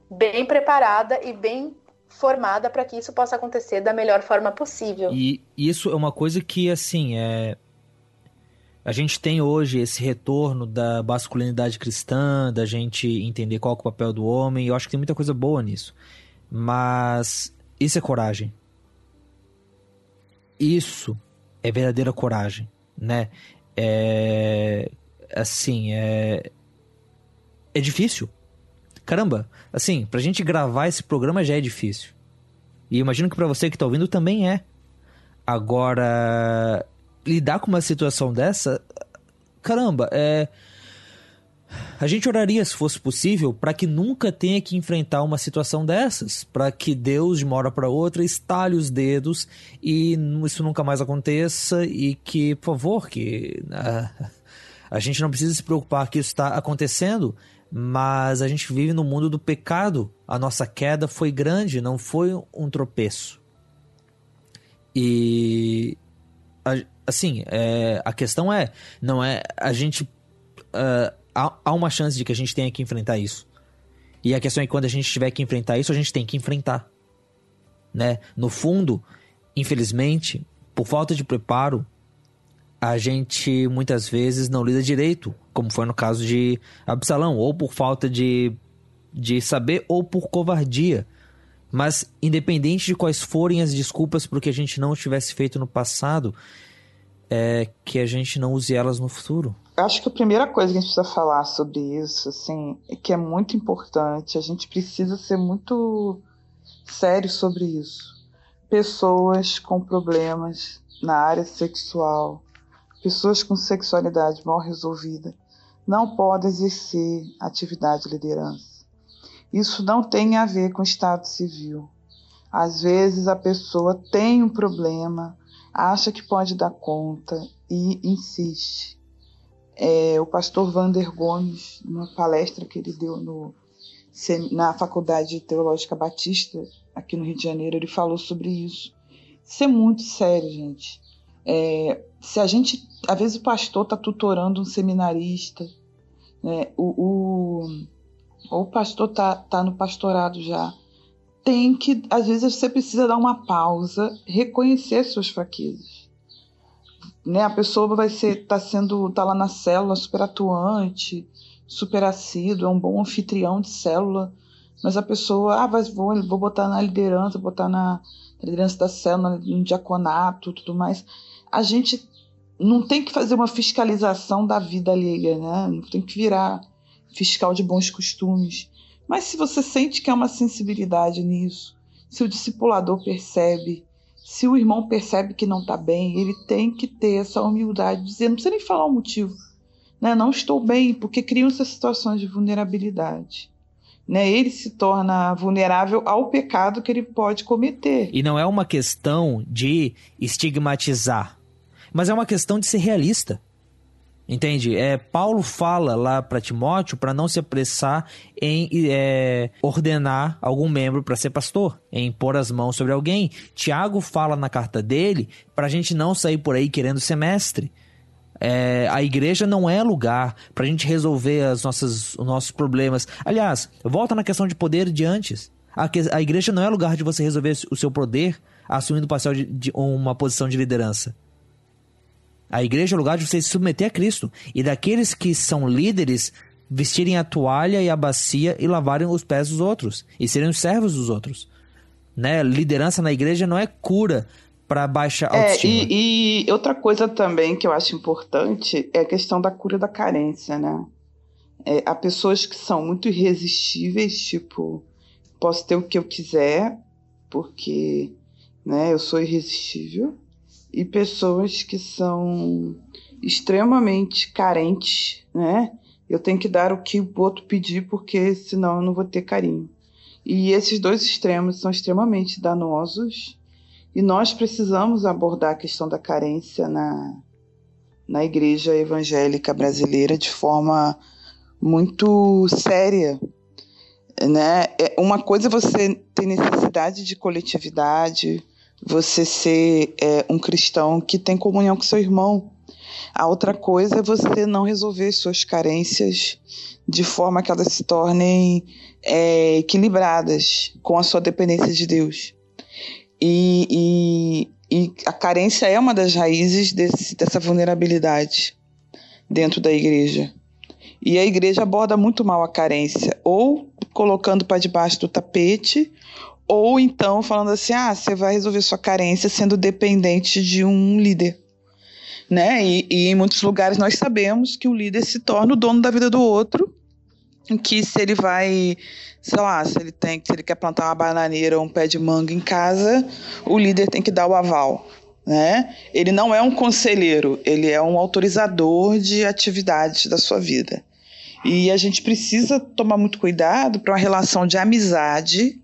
bem preparada e bem formada para que isso possa acontecer da melhor forma possível. E isso é uma coisa que, assim, é. A gente tem hoje esse retorno da masculinidade cristã, da gente entender qual é o papel do homem, eu acho que tem muita coisa boa nisso. Mas isso é coragem. Isso é verdadeira coragem, né? É. Assim, é. É difícil. Caramba, assim, pra gente gravar esse programa já é difícil. E imagino que para você que tá ouvindo também é. Agora, lidar com uma situação dessa, caramba, é. A gente oraria, se fosse possível, para que nunca tenha que enfrentar uma situação dessas, para que Deus, de uma hora para outra, estale os dedos e isso nunca mais aconteça e que, por favor, que uh, a gente não precisa se preocupar que isso está acontecendo, mas a gente vive no mundo do pecado. A nossa queda foi grande, não foi um tropeço. E assim, é, a questão é, não é a gente uh, há, há uma chance de que a gente tenha que enfrentar isso. E a questão é que quando a gente tiver que enfrentar isso, a gente tem que enfrentar. Né? No fundo, infelizmente, por falta de preparo, a gente muitas vezes não lida direito, como foi no caso de Absalão, ou por falta de, de saber, ou por covardia. Mas, independente de quais forem as desculpas por que a gente não tivesse feito no passado, é que a gente não use elas no futuro. Acho que a primeira coisa que a gente precisa falar sobre isso, assim, é que é muito importante. A gente precisa ser muito sério sobre isso. Pessoas com problemas na área sexual, pessoas com sexualidade mal resolvida, não podem exercer atividade de liderança. Isso não tem a ver com Estado civil. Às vezes a pessoa tem um problema, acha que pode dar conta e insiste. É, o pastor Vander Gomes, numa palestra que ele deu no, na Faculdade Teológica Batista, aqui no Rio de Janeiro, ele falou sobre isso. Isso é muito sério, gente. É, se a gente, às vezes o pastor está tutorando um seminarista, né, o, o, ou o pastor está tá no pastorado já, tem que, às vezes você precisa dar uma pausa, reconhecer suas fraquezas. Né? A pessoa vai ser, tá sendo, tá lá na célula super atuante, super assíduo, é um bom anfitrião de célula, mas a pessoa, ah, vai, vou, vou botar na liderança, botar na liderança da célula, no diaconato, tudo mais. A gente não tem que fazer uma fiscalização da vida alheia, né? Não tem que virar fiscal de bons costumes. Mas se você sente que há uma sensibilidade nisso, se o discipulador percebe, se o irmão percebe que não está bem, ele tem que ter essa humildade, dizer, não precisa nem falar o motivo. Né? Não estou bem, porque criam-se situações de vulnerabilidade. Né? Ele se torna vulnerável ao pecado que ele pode cometer. E não é uma questão de estigmatizar, mas é uma questão de ser realista. Entende? É, Paulo fala lá para Timóteo para não se apressar em é, ordenar algum membro para ser pastor, em pôr as mãos sobre alguém. Tiago fala na carta dele para a gente não sair por aí querendo semestre. É, a igreja não é lugar para a gente resolver as nossas, os nossos problemas. Aliás, volta na questão de poder de antes. A, a igreja não é lugar de você resolver o seu poder assumindo de, de uma posição de liderança. A igreja é o lugar de você se submeter a Cristo. E daqueles que são líderes vestirem a toalha e a bacia e lavarem os pés dos outros. E serem os servos dos outros. Né? Liderança na igreja não é cura para baixa é, autoestima. É, e, e, outra coisa também que eu acho importante é a questão da cura da carência, né? É, há pessoas que são muito irresistíveis, tipo, posso ter o que eu quiser, porque né, eu sou irresistível e pessoas que são extremamente carentes, né? Eu tenho que dar o que o outro pedir, porque senão eu não vou ter carinho. E esses dois extremos são extremamente danosos e nós precisamos abordar a questão da carência na, na igreja evangélica brasileira de forma muito séria. Né? É uma coisa é você ter necessidade de coletividade, você ser é, um cristão que tem comunhão com seu irmão. A outra coisa é você não resolver suas carências de forma que elas se tornem é, equilibradas com a sua dependência de Deus. E, e, e a carência é uma das raízes desse, dessa vulnerabilidade dentro da igreja. E a igreja aborda muito mal a carência, ou colocando para debaixo do tapete, ou então falando assim: ah, você vai resolver sua carência sendo dependente de um líder. Né? E, e em muitos lugares nós sabemos que o líder se torna o dono da vida do outro, que se ele vai, sei lá, se ele tem, se ele quer plantar uma bananeira ou um pé de manga em casa, o líder tem que dar o aval. Né? Ele não é um conselheiro, ele é um autorizador de atividades da sua vida. E a gente precisa tomar muito cuidado para uma relação de amizade,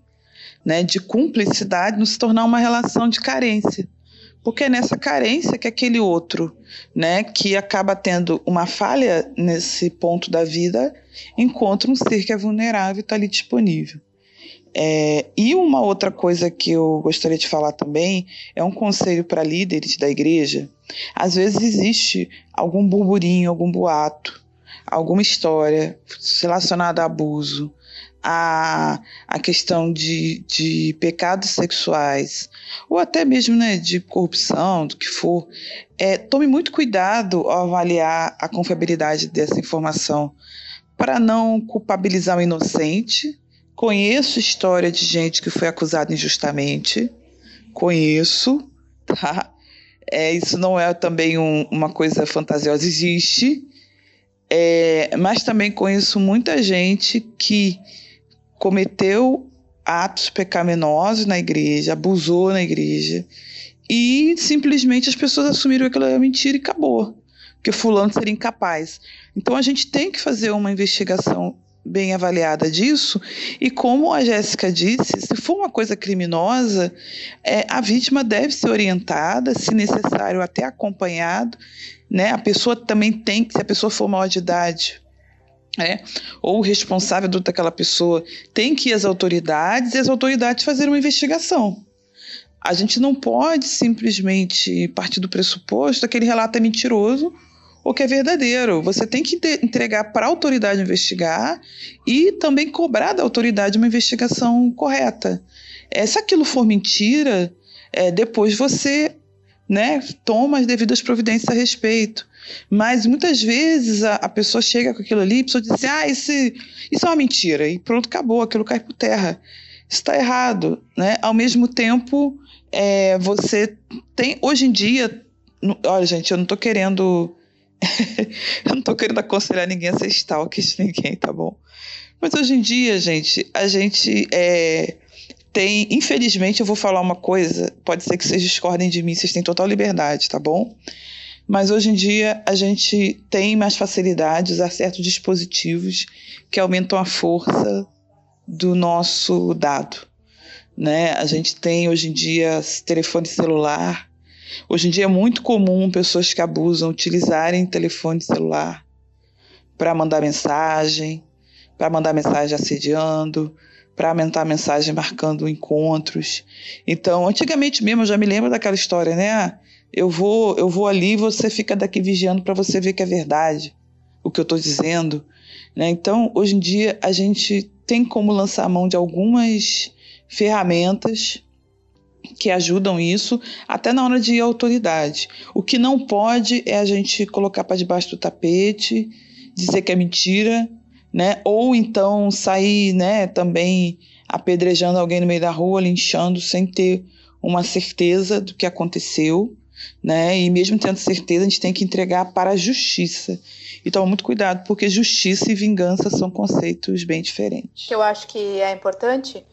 né, de cumplicidade, não se tornar uma relação de carência. Porque é nessa carência que aquele outro, né, que acaba tendo uma falha nesse ponto da vida, encontra um ser que é vulnerável e está ali disponível. É, e uma outra coisa que eu gostaria de falar também é um conselho para líderes da igreja. Às vezes existe algum burburinho, algum boato, alguma história relacionada a abuso, a, a questão de, de pecados sexuais, ou até mesmo né, de corrupção, do que for, é, tome muito cuidado ao avaliar a confiabilidade dessa informação para não culpabilizar o inocente. Conheço história de gente que foi acusada injustamente, conheço, tá? É, isso não é também um, uma coisa fantasiosa, existe. É, mas também conheço muita gente que cometeu atos pecaminosos na igreja, abusou na igreja, e simplesmente as pessoas assumiram que aquilo era mentira e acabou, que fulano seria incapaz. Então a gente tem que fazer uma investigação bem avaliada disso, e como a Jéssica disse, se for uma coisa criminosa, é, a vítima deve ser orientada, se necessário até acompanhado, né? A pessoa também tem, se a pessoa for maior de idade, é, ou o responsável daquela pessoa tem que ir às autoridades e as autoridades fazer uma investigação. A gente não pode simplesmente partir do pressuposto que aquele relato é mentiroso ou que é verdadeiro. Você tem que entregar para a autoridade investigar e também cobrar da autoridade uma investigação correta. É, se aquilo for mentira, é, depois você né, toma as devidas providências a respeito. Mas muitas vezes a, a, pessoa chega com aquilo ali, a pessoa diz assim, ah, esse, isso é uma mentira, e pronto, acabou, aquilo cai por terra. Isso está errado. Né? Ao mesmo tempo, é, você tem, hoje em dia, olha gente, eu não estou querendo, eu não estou querendo aconselhar ninguém a ser stalker de ninguém, tá bom? Mas hoje em dia, gente, a gente é, tem, infelizmente, eu vou falar uma coisa, pode ser que vocês discordem de mim, vocês têm total liberdade, tá bom? Mas hoje em dia a gente tem mais facilidade de usar certos dispositivos que aumentam a força do nosso dado. Né? A gente tem hoje em dia telefone celular. Hoje em dia é muito comum pessoas que abusam utilizarem telefone celular para mandar mensagem, para mandar mensagem assediando, para aumentar a mensagem marcando encontros. Então, antigamente mesmo, eu já me lembro daquela história, né? eu vou, eu vou ali e você fica daqui vigiando para você ver que é verdade o que eu estou dizendo. Né? Então, hoje em dia, a gente tem como lançar a mão de algumas ferramentas que ajudam isso, até na hora de ir à autoridade. O que não pode é a gente colocar para debaixo do tapete, dizer que é mentira, né? Ou então sair, né, também apedrejando alguém no meio da rua, linchando sem ter uma certeza do que aconteceu né? E mesmo tendo certeza, a gente tem que entregar para a justiça. Então, muito cuidado, porque justiça e vingança são conceitos bem diferentes. Eu acho que é importante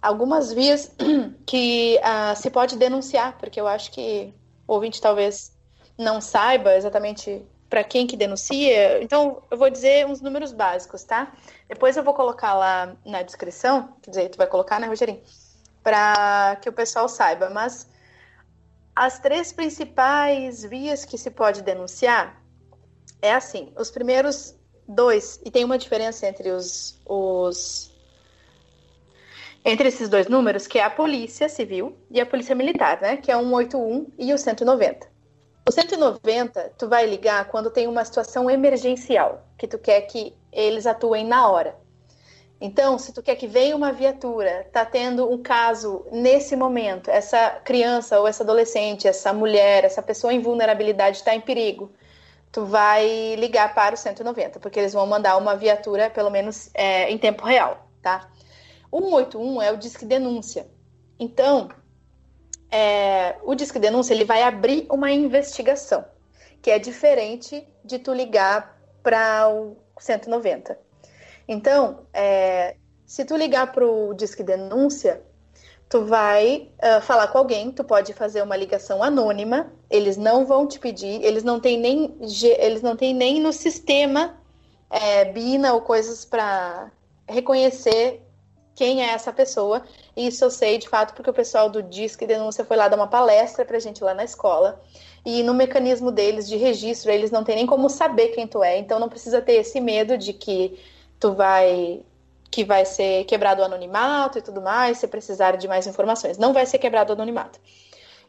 algumas vias que uh, se pode denunciar, porque eu acho que o ouvinte talvez não saiba exatamente para quem que denuncia. Então, eu vou dizer uns números básicos, tá? Depois eu vou colocar lá na descrição, quer dizer, tu vai colocar, né, Rogerinho? Para que o pessoal saiba. Mas as três principais vias que se pode denunciar é assim: os primeiros dois, e tem uma diferença entre os, os entre esses dois números, que é a Polícia Civil e a Polícia Militar, né? Que é o 181 e o 190. O 190, tu vai ligar quando tem uma situação emergencial, que tu quer que eles atuem na hora. Então, se tu quer que venha uma viatura, tá tendo um caso nesse momento, essa criança ou essa adolescente, essa mulher, essa pessoa em vulnerabilidade está em perigo, tu vai ligar para o 190, porque eles vão mandar uma viatura, pelo menos é, em tempo real, tá? O 181 é o disque denúncia. Então, é, o disque denúncia ele vai abrir uma investigação, que é diferente de tu ligar para o 190. Então, é, se tu ligar para o Disque Denúncia, tu vai uh, falar com alguém, tu pode fazer uma ligação anônima, eles não vão te pedir, eles não têm nem, eles não têm nem no sistema é, BINA ou coisas para reconhecer quem é essa pessoa. Isso eu sei de fato porque o pessoal do Disque Denúncia foi lá dar uma palestra pra gente lá na escola. E no mecanismo deles de registro, eles não têm nem como saber quem tu é, então não precisa ter esse medo de que tu vai que vai ser quebrado o anonimato e tudo mais, se precisar de mais informações. Não vai ser quebrado o anonimato.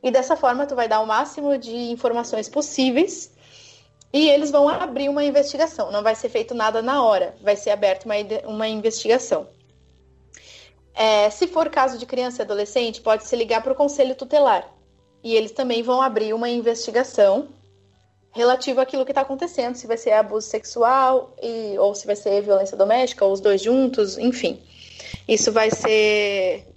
E dessa forma, tu vai dar o máximo de informações possíveis e eles vão abrir uma investigação. Não vai ser feito nada na hora, vai ser aberta uma, uma investigação. É, se for caso de criança e adolescente, pode se ligar para o conselho tutelar. E eles também vão abrir uma investigação relativo àquilo que está acontecendo, se vai ser abuso sexual e, ou se vai ser violência doméstica, ou os dois juntos, enfim. Isso vai ser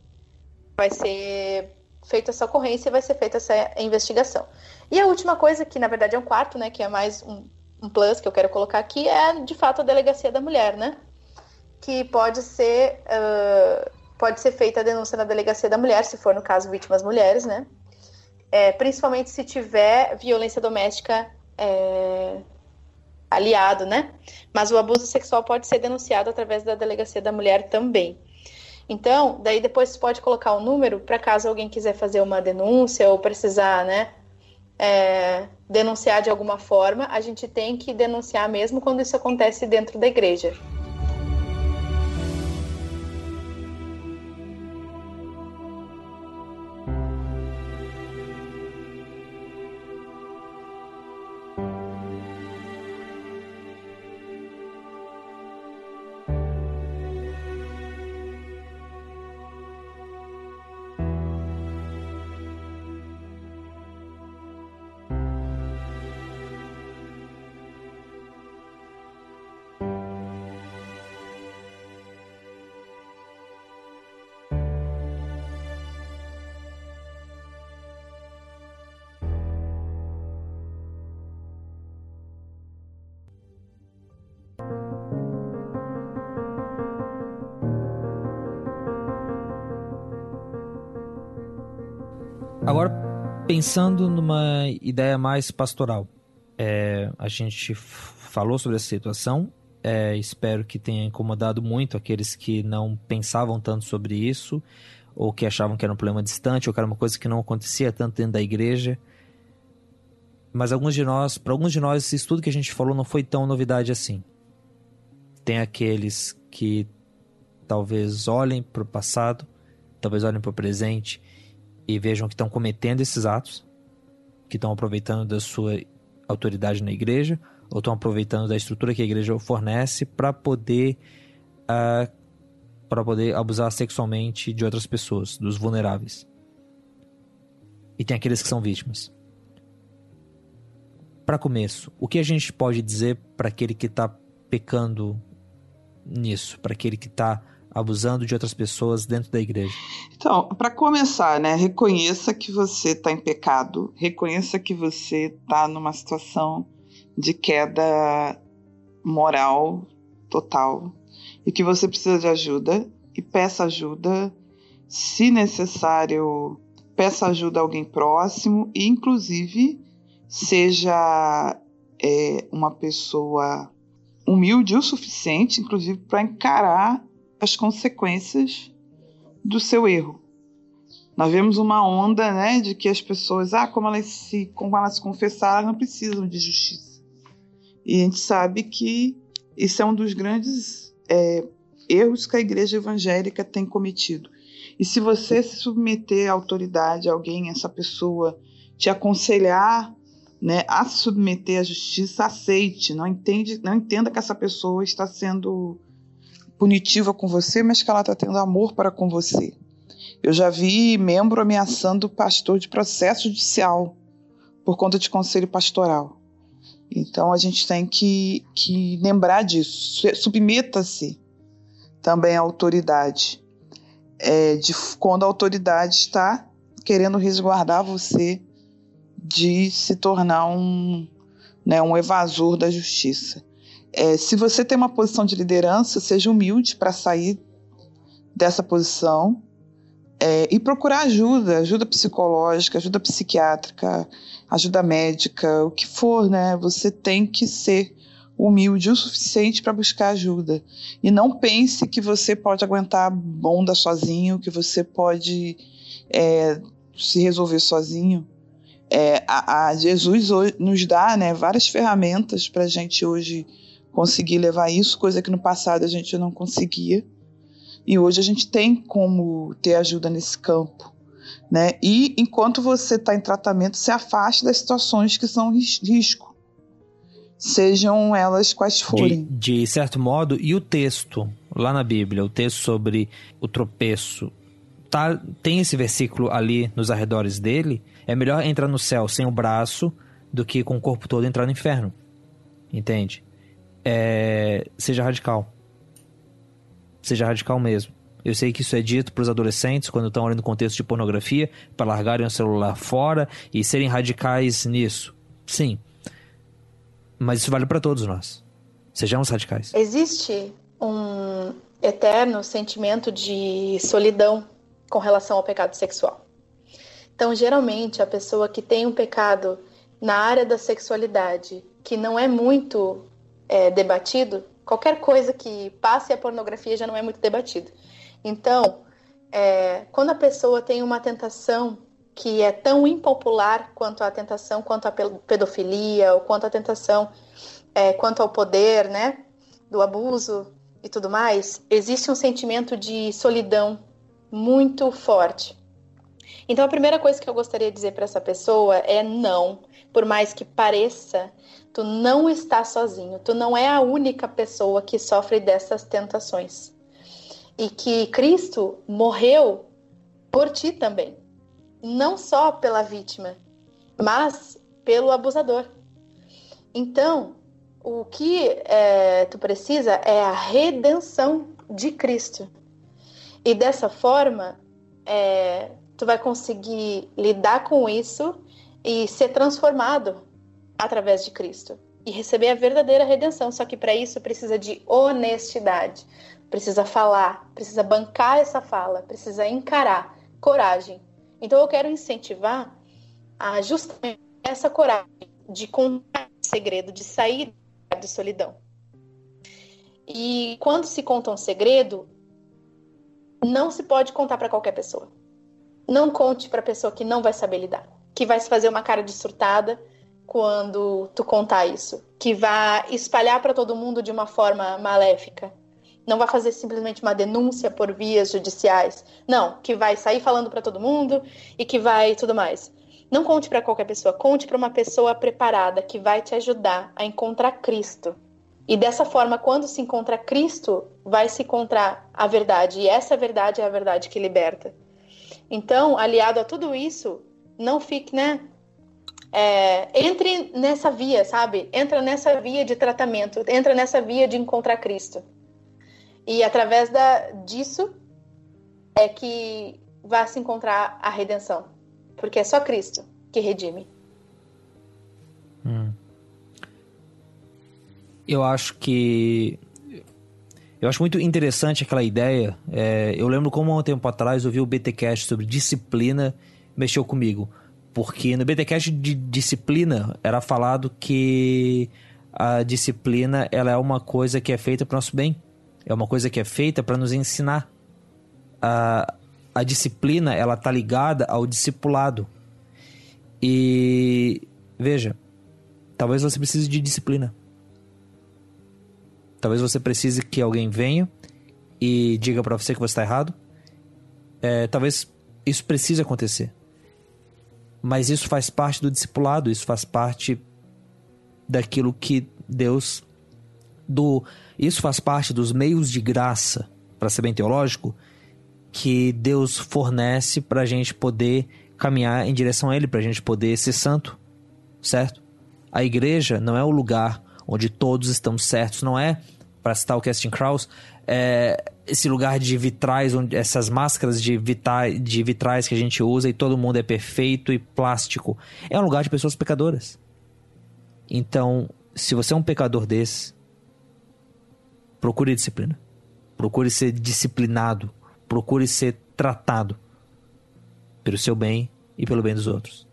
vai ser feita essa ocorrência, vai ser feita essa investigação. E a última coisa, que na verdade é um quarto, né, que é mais um, um plus que eu quero colocar aqui, é de fato a delegacia da mulher, né? Que pode ser uh, pode ser feita a denúncia na delegacia da mulher, se for no caso vítimas mulheres, né? É, principalmente se tiver violência doméstica é, aliado, né? Mas o abuso sexual pode ser denunciado através da delegacia da mulher também. Então, daí depois você pode colocar o um número para caso alguém quiser fazer uma denúncia ou precisar, né? É, denunciar de alguma forma, a gente tem que denunciar mesmo quando isso acontece dentro da igreja. Pensando numa ideia mais pastoral, é, a gente falou sobre essa situação. É, espero que tenha incomodado muito aqueles que não pensavam tanto sobre isso, ou que achavam que era um problema distante, ou que era uma coisa que não acontecia tanto dentro da igreja. Mas alguns de nós, para alguns de nós, esse estudo que a gente falou não foi tão novidade assim. Tem aqueles que talvez olhem para o passado, talvez olhem para o presente e vejam que estão cometendo esses atos, que estão aproveitando da sua autoridade na igreja, ou estão aproveitando da estrutura que a igreja fornece para poder uh, ah, para poder abusar sexualmente de outras pessoas, dos vulneráveis. E tem aqueles que são vítimas. Para começo, o que a gente pode dizer para aquele que está pecando nisso, para aquele que está abusando de outras pessoas dentro da igreja? Então, para começar, né, reconheça que você está em pecado, reconheça que você está numa situação de queda moral total. E que você precisa de ajuda. E peça ajuda, se necessário, peça ajuda a alguém próximo. E, inclusive, seja é, uma pessoa humilde o suficiente, inclusive, para encarar as consequências do seu erro. Nós vemos uma onda né, de que as pessoas, ah, como elas se, como elas se confessaram, não precisam de justiça. E a gente sabe que isso é um dos grandes é, erros que a igreja evangélica tem cometido. E se você se submeter à autoridade, alguém, essa pessoa, te aconselhar né, a submeter à justiça, aceite, não entende, não entenda que essa pessoa está sendo punitiva com você, mas que ela está tendo amor para com você. Eu já vi membro ameaçando pastor de processo judicial por conta de conselho pastoral. Então a gente tem que, que lembrar disso. Submeta-se também à autoridade. É, de quando a autoridade está querendo resguardar você de se tornar um, né, um evasor da justiça. É, se você tem uma posição de liderança, seja humilde para sair dessa posição é, e procurar ajuda, ajuda psicológica, ajuda psiquiátrica, ajuda médica, o que for, né? Você tem que ser humilde o suficiente para buscar ajuda. E não pense que você pode aguentar bomba sozinho, que você pode é, se resolver sozinho. É, a, a, Jesus nos dá né, várias ferramentas para a gente hoje conseguir levar isso, coisa que no passado a gente não conseguia. E hoje a gente tem como ter ajuda nesse campo. Né? E enquanto você está em tratamento, se afaste das situações que são risco, sejam elas quais forem. De, de certo modo, e o texto lá na Bíblia, o texto sobre o tropeço, tá, tem esse versículo ali nos arredores dele, é melhor entrar no céu sem o braço do que com o corpo todo entrar no inferno. Entende? É, seja radical. Seja radical mesmo. Eu sei que isso é dito para os adolescentes quando estão olhando no contexto de pornografia, para largarem o celular fora e serem radicais nisso. Sim. Mas isso vale para todos nós. Sejamos radicais. Existe um eterno sentimento de solidão com relação ao pecado sexual. Então, geralmente, a pessoa que tem um pecado na área da sexualidade que não é muito é, debatido, qualquer coisa que passe a pornografia já não é muito debatido. Então, é, quando a pessoa tem uma tentação que é tão impopular quanto a tentação quanto a pedofilia ou quanto a tentação é, quanto ao poder, né, do abuso e tudo mais, existe um sentimento de solidão muito forte. Então a primeira coisa que eu gostaria de dizer para essa pessoa é não, por mais que pareça, tu não está sozinho, tu não é a única pessoa que sofre dessas tentações. E que Cristo morreu por ti também, não só pela vítima, mas pelo abusador. Então, o que é, tu precisa é a redenção de Cristo. E dessa forma, é, tu vai conseguir lidar com isso e ser transformado através de Cristo e receber a verdadeira redenção. Só que para isso precisa de honestidade, precisa falar, precisa bancar essa fala, precisa encarar, coragem. Então eu quero incentivar a justamente essa coragem de contar o segredo, de sair da solidão. E quando se conta um segredo, não se pode contar para qualquer pessoa. Não conte para pessoa que não vai saber lidar, que vai se fazer uma cara de surtada quando tu contar isso, que vai espalhar para todo mundo de uma forma maléfica. Não vai fazer simplesmente uma denúncia por vias judiciais. Não, que vai sair falando para todo mundo e que vai tudo mais. Não conte para qualquer pessoa, conte para uma pessoa preparada que vai te ajudar a encontrar Cristo e dessa forma, quando se encontra Cristo, vai se encontrar a verdade. E essa verdade é a verdade que liberta. Então, aliado a tudo isso, não fique, né? É, entre nessa via, sabe? Entra nessa via de tratamento, entra nessa via de encontrar Cristo. E através da, disso é que vai se encontrar a redenção. Porque é só Cristo que redime. Hum eu acho que. Eu acho muito interessante aquela ideia. É, eu lembro como há um tempo atrás eu vi o BTcast sobre disciplina, mexeu comigo. Porque no BTcast de disciplina era falado que a disciplina ela é uma coisa que é feita para nosso bem. É uma coisa que é feita para nos ensinar. A, a disciplina ela tá ligada ao discipulado. E veja, talvez você precise de disciplina. Talvez você precise que alguém venha e diga para você que você está errado. É, talvez isso precise acontecer. Mas isso faz parte do discipulado, isso faz parte daquilo que Deus do isso faz parte dos meios de graça, para ser bem teológico, que Deus fornece para a gente poder caminhar em direção a Ele, para a gente poder ser santo, certo? A igreja não é o lugar onde todos estão certos, não é, para citar o Casting Kraus, é esse lugar de vitrais, onde, essas máscaras de, vitais, de vitrais que a gente usa e todo mundo é perfeito e plástico. É um lugar de pessoas pecadoras. Então, se você é um pecador desse, procure disciplina. Procure ser disciplinado. Procure ser tratado pelo seu bem e pelo bem dos outros.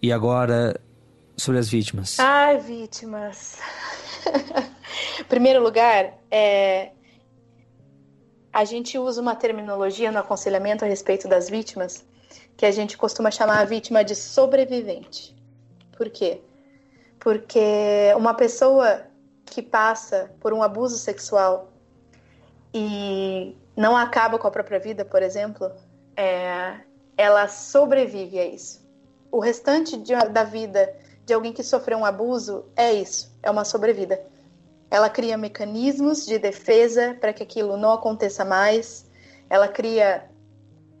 E agora, sobre as vítimas. Ai, vítimas. Primeiro lugar, é, a gente usa uma terminologia no aconselhamento a respeito das vítimas que a gente costuma chamar a vítima de sobrevivente. Por quê? Porque uma pessoa que passa por um abuso sexual e não acaba com a própria vida, por exemplo, é, ela sobrevive a isso. O restante de, da vida de alguém que sofreu um abuso é isso, é uma sobrevida. Ela cria mecanismos de defesa para que aquilo não aconteça mais. Ela cria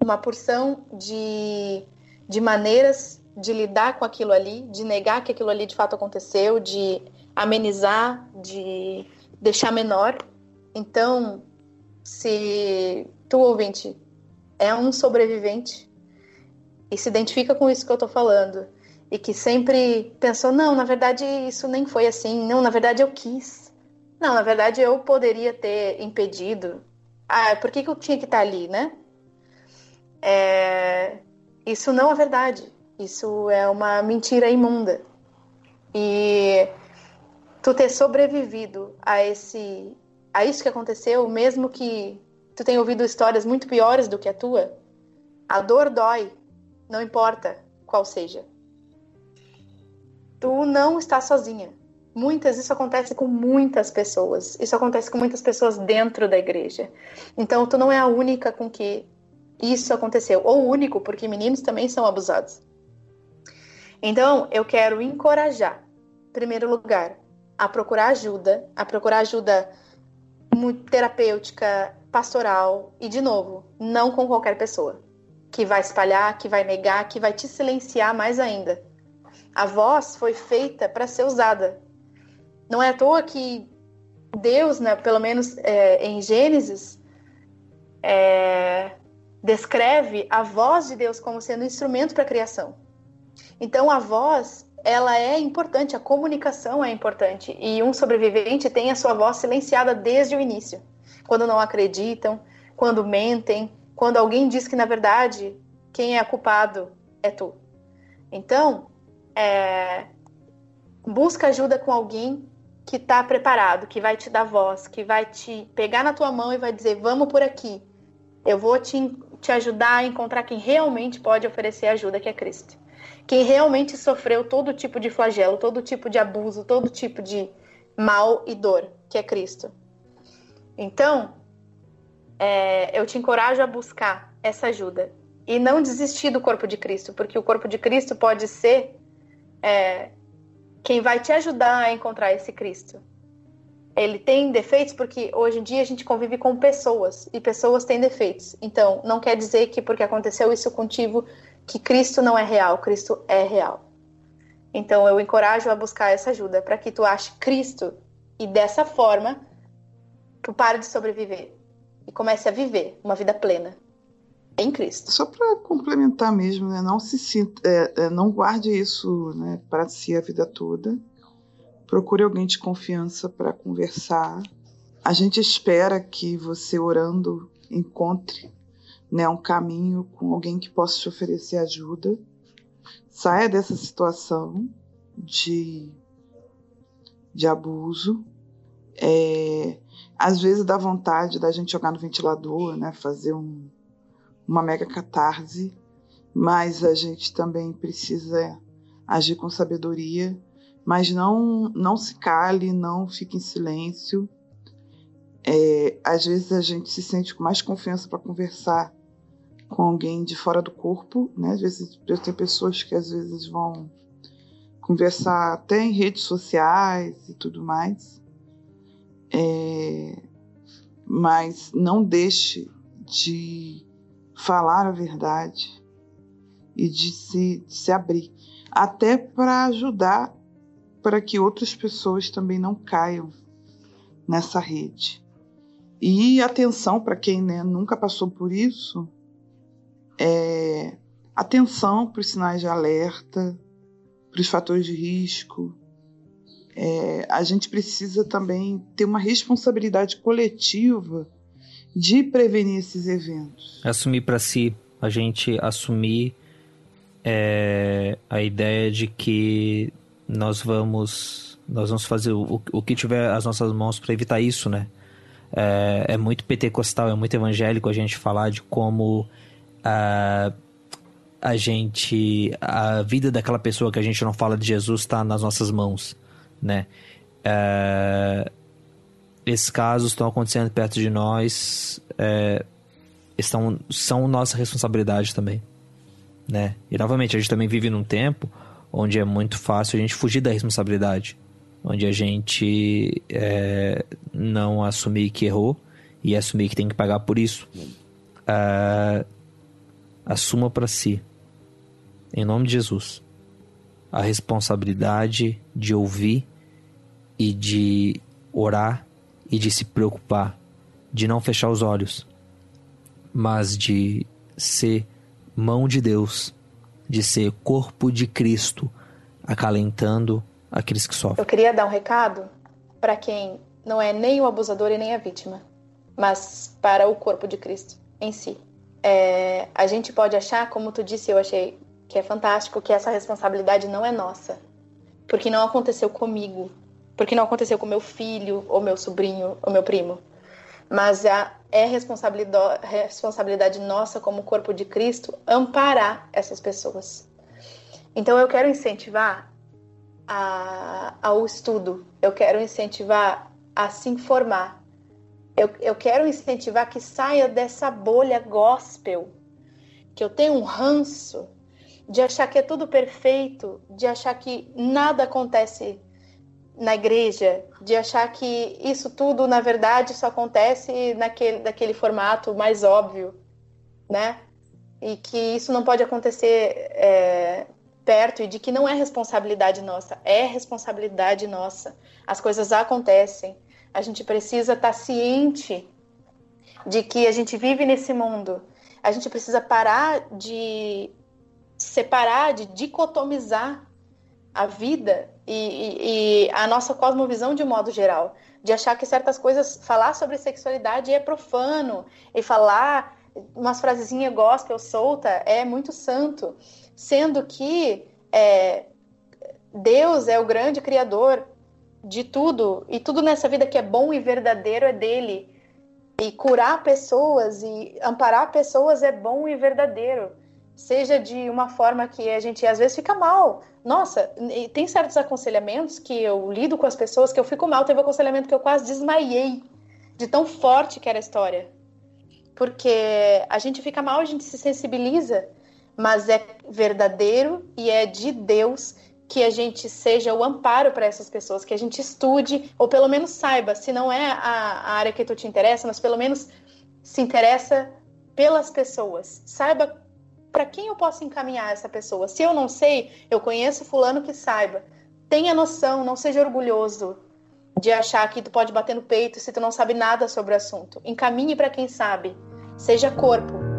uma porção de, de maneiras de lidar com aquilo ali, de negar que aquilo ali de fato aconteceu, de amenizar, de deixar menor. Então, se tu ouvinte é um sobrevivente e se identifica com isso que eu tô falando e que sempre pensou, não, na verdade isso nem foi assim, não, na verdade eu quis. Não, na verdade eu poderia ter impedido. Ah, por que, que eu tinha que estar ali, né? É... Isso não é verdade. Isso é uma mentira imunda. E tu ter sobrevivido a esse a isso que aconteceu, mesmo que tu tenha ouvido histórias muito piores do que a tua, a dor dói, não importa qual seja. Tu não está sozinha. Muitas, isso acontece com muitas pessoas. Isso acontece com muitas pessoas dentro da igreja. Então, tu não é a única com que isso aconteceu. Ou único, porque meninos também são abusados. Então, eu quero encorajar, em primeiro lugar, a procurar ajuda, a procurar ajuda terapêutica, pastoral e, de novo, não com qualquer pessoa que vai espalhar, que vai negar, que vai te silenciar mais ainda. A voz foi feita para ser usada. Não é à toa que Deus, né, pelo menos é, em Gênesis, é, descreve a voz de Deus como sendo um instrumento para a criação. Então a voz, ela é importante, a comunicação é importante e um sobrevivente tem a sua voz silenciada desde o início, quando não acreditam, quando mentem, quando alguém diz que na verdade quem é culpado é tu. Então, é, busca ajuda com alguém que está preparado, que vai te dar voz, que vai te pegar na tua mão e vai dizer: vamos por aqui. Eu vou te, te ajudar a encontrar quem realmente pode oferecer ajuda, que é Cristo quem realmente sofreu todo tipo de flagelo, todo tipo de abuso, todo tipo de mal e dor, que é Cristo. Então, é, eu te encorajo a buscar essa ajuda e não desistir do corpo de Cristo, porque o corpo de Cristo pode ser é, quem vai te ajudar a encontrar esse Cristo. Ele tem defeitos porque hoje em dia a gente convive com pessoas e pessoas têm defeitos. Então, não quer dizer que porque aconteceu isso contigo que Cristo não é real, Cristo é real. Então eu encorajo a buscar essa ajuda para que tu ache Cristo e dessa forma tu pare de sobreviver e comece a viver uma vida plena em Cristo. Só para complementar mesmo, né? Não se sinta, é, é, não guarde isso, né, para si a vida toda. Procure alguém de confiança para conversar. A gente espera que você orando encontre né, um caminho com alguém que possa te oferecer ajuda. Saia dessa situação de, de abuso. É, às vezes dá vontade da gente jogar no ventilador, né, fazer um, uma mega catarse, mas a gente também precisa agir com sabedoria, mas não, não se cale, não fique em silêncio. É, às vezes a gente se sente com mais confiança para conversar com alguém de fora do corpo, né? Às vezes tem pessoas que às vezes vão conversar até em redes sociais e tudo mais. É, mas não deixe de falar a verdade e de se, de se abrir, até para ajudar para que outras pessoas também não caiam nessa rede. E atenção para quem né, nunca passou por isso, é, atenção para os sinais de alerta, para os fatores de risco. É, a gente precisa também ter uma responsabilidade coletiva de prevenir esses eventos. Assumir para si, a gente assumir é, a ideia de que nós vamos nós vamos fazer o, o que tiver as nossas mãos para evitar isso, né? É, é, muito pentecostal, é muito evangélico a gente falar de como a, a gente a vida daquela pessoa que a gente não fala de Jesus está nas nossas mãos, né? É, esses casos estão acontecendo perto de nós, é, estão são nossa responsabilidade também, né? E novamente a gente também vive num tempo onde é muito fácil a gente fugir da responsabilidade, onde a gente é, não assumir que errou e assumir que tem que pagar por isso. Uh, assuma para si, em nome de Jesus, a responsabilidade de ouvir e de orar e de se preocupar, de não fechar os olhos, mas de ser mão de Deus de ser corpo de Cristo, acalentando aqueles que sofrem. Eu queria dar um recado para quem não é nem o abusador e nem a vítima, mas para o corpo de Cristo em si. É, a gente pode achar, como tu disse, eu achei que é fantástico, que essa responsabilidade não é nossa, porque não aconteceu comigo, porque não aconteceu com meu filho, ou meu sobrinho, ou meu primo. Mas é, é responsabilidade, responsabilidade nossa, como corpo de Cristo, amparar essas pessoas. Então, eu quero incentivar a, ao estudo, eu quero incentivar a se informar, eu, eu quero incentivar que saia dessa bolha gospel, que eu tenho um ranço de achar que é tudo perfeito, de achar que nada acontece na igreja, de achar que isso tudo, na verdade, só acontece naquele, naquele formato mais óbvio, né? E que isso não pode acontecer é, perto e de que não é responsabilidade nossa, é responsabilidade nossa. As coisas acontecem. A gente precisa estar ciente de que a gente vive nesse mundo. A gente precisa parar de separar, de dicotomizar a vida e, e, e, a nossa cosmovisão de modo geral, de achar que certas coisas, falar sobre sexualidade é profano e falar umas frasezinhas gospel solta é muito santo, sendo que é, Deus é o grande criador de tudo e tudo nessa vida que é bom e verdadeiro é dele. E curar pessoas e amparar pessoas é bom e verdadeiro seja de uma forma que a gente às vezes fica mal. Nossa, tem certos aconselhamentos que eu lido com as pessoas que eu fico mal. Teve um aconselhamento que eu quase desmaiei de tão forte que era a história. Porque a gente fica mal, a gente se sensibiliza, mas é verdadeiro e é de Deus que a gente seja o amparo para essas pessoas, que a gente estude, ou pelo menos saiba, se não é a, a área que tu te interessa, mas pelo menos se interessa pelas pessoas. Saiba para quem eu posso encaminhar essa pessoa? Se eu não sei, eu conheço fulano que saiba. Tenha noção, não seja orgulhoso de achar que tu pode bater no peito se tu não sabe nada sobre o assunto. Encaminhe para quem sabe. Seja corpo.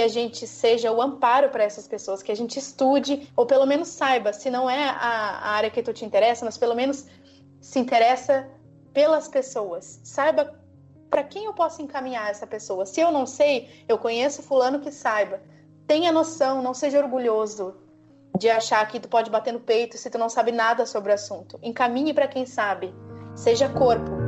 Que a gente seja o amparo para essas pessoas, que a gente estude, ou pelo menos saiba, se não é a, a área que tu te interessa, mas pelo menos se interessa pelas pessoas. Saiba para quem eu posso encaminhar essa pessoa. Se eu não sei, eu conheço fulano que saiba. Tenha noção, não seja orgulhoso de achar que tu pode bater no peito se tu não sabe nada sobre o assunto. Encaminhe para quem sabe. Seja corpo,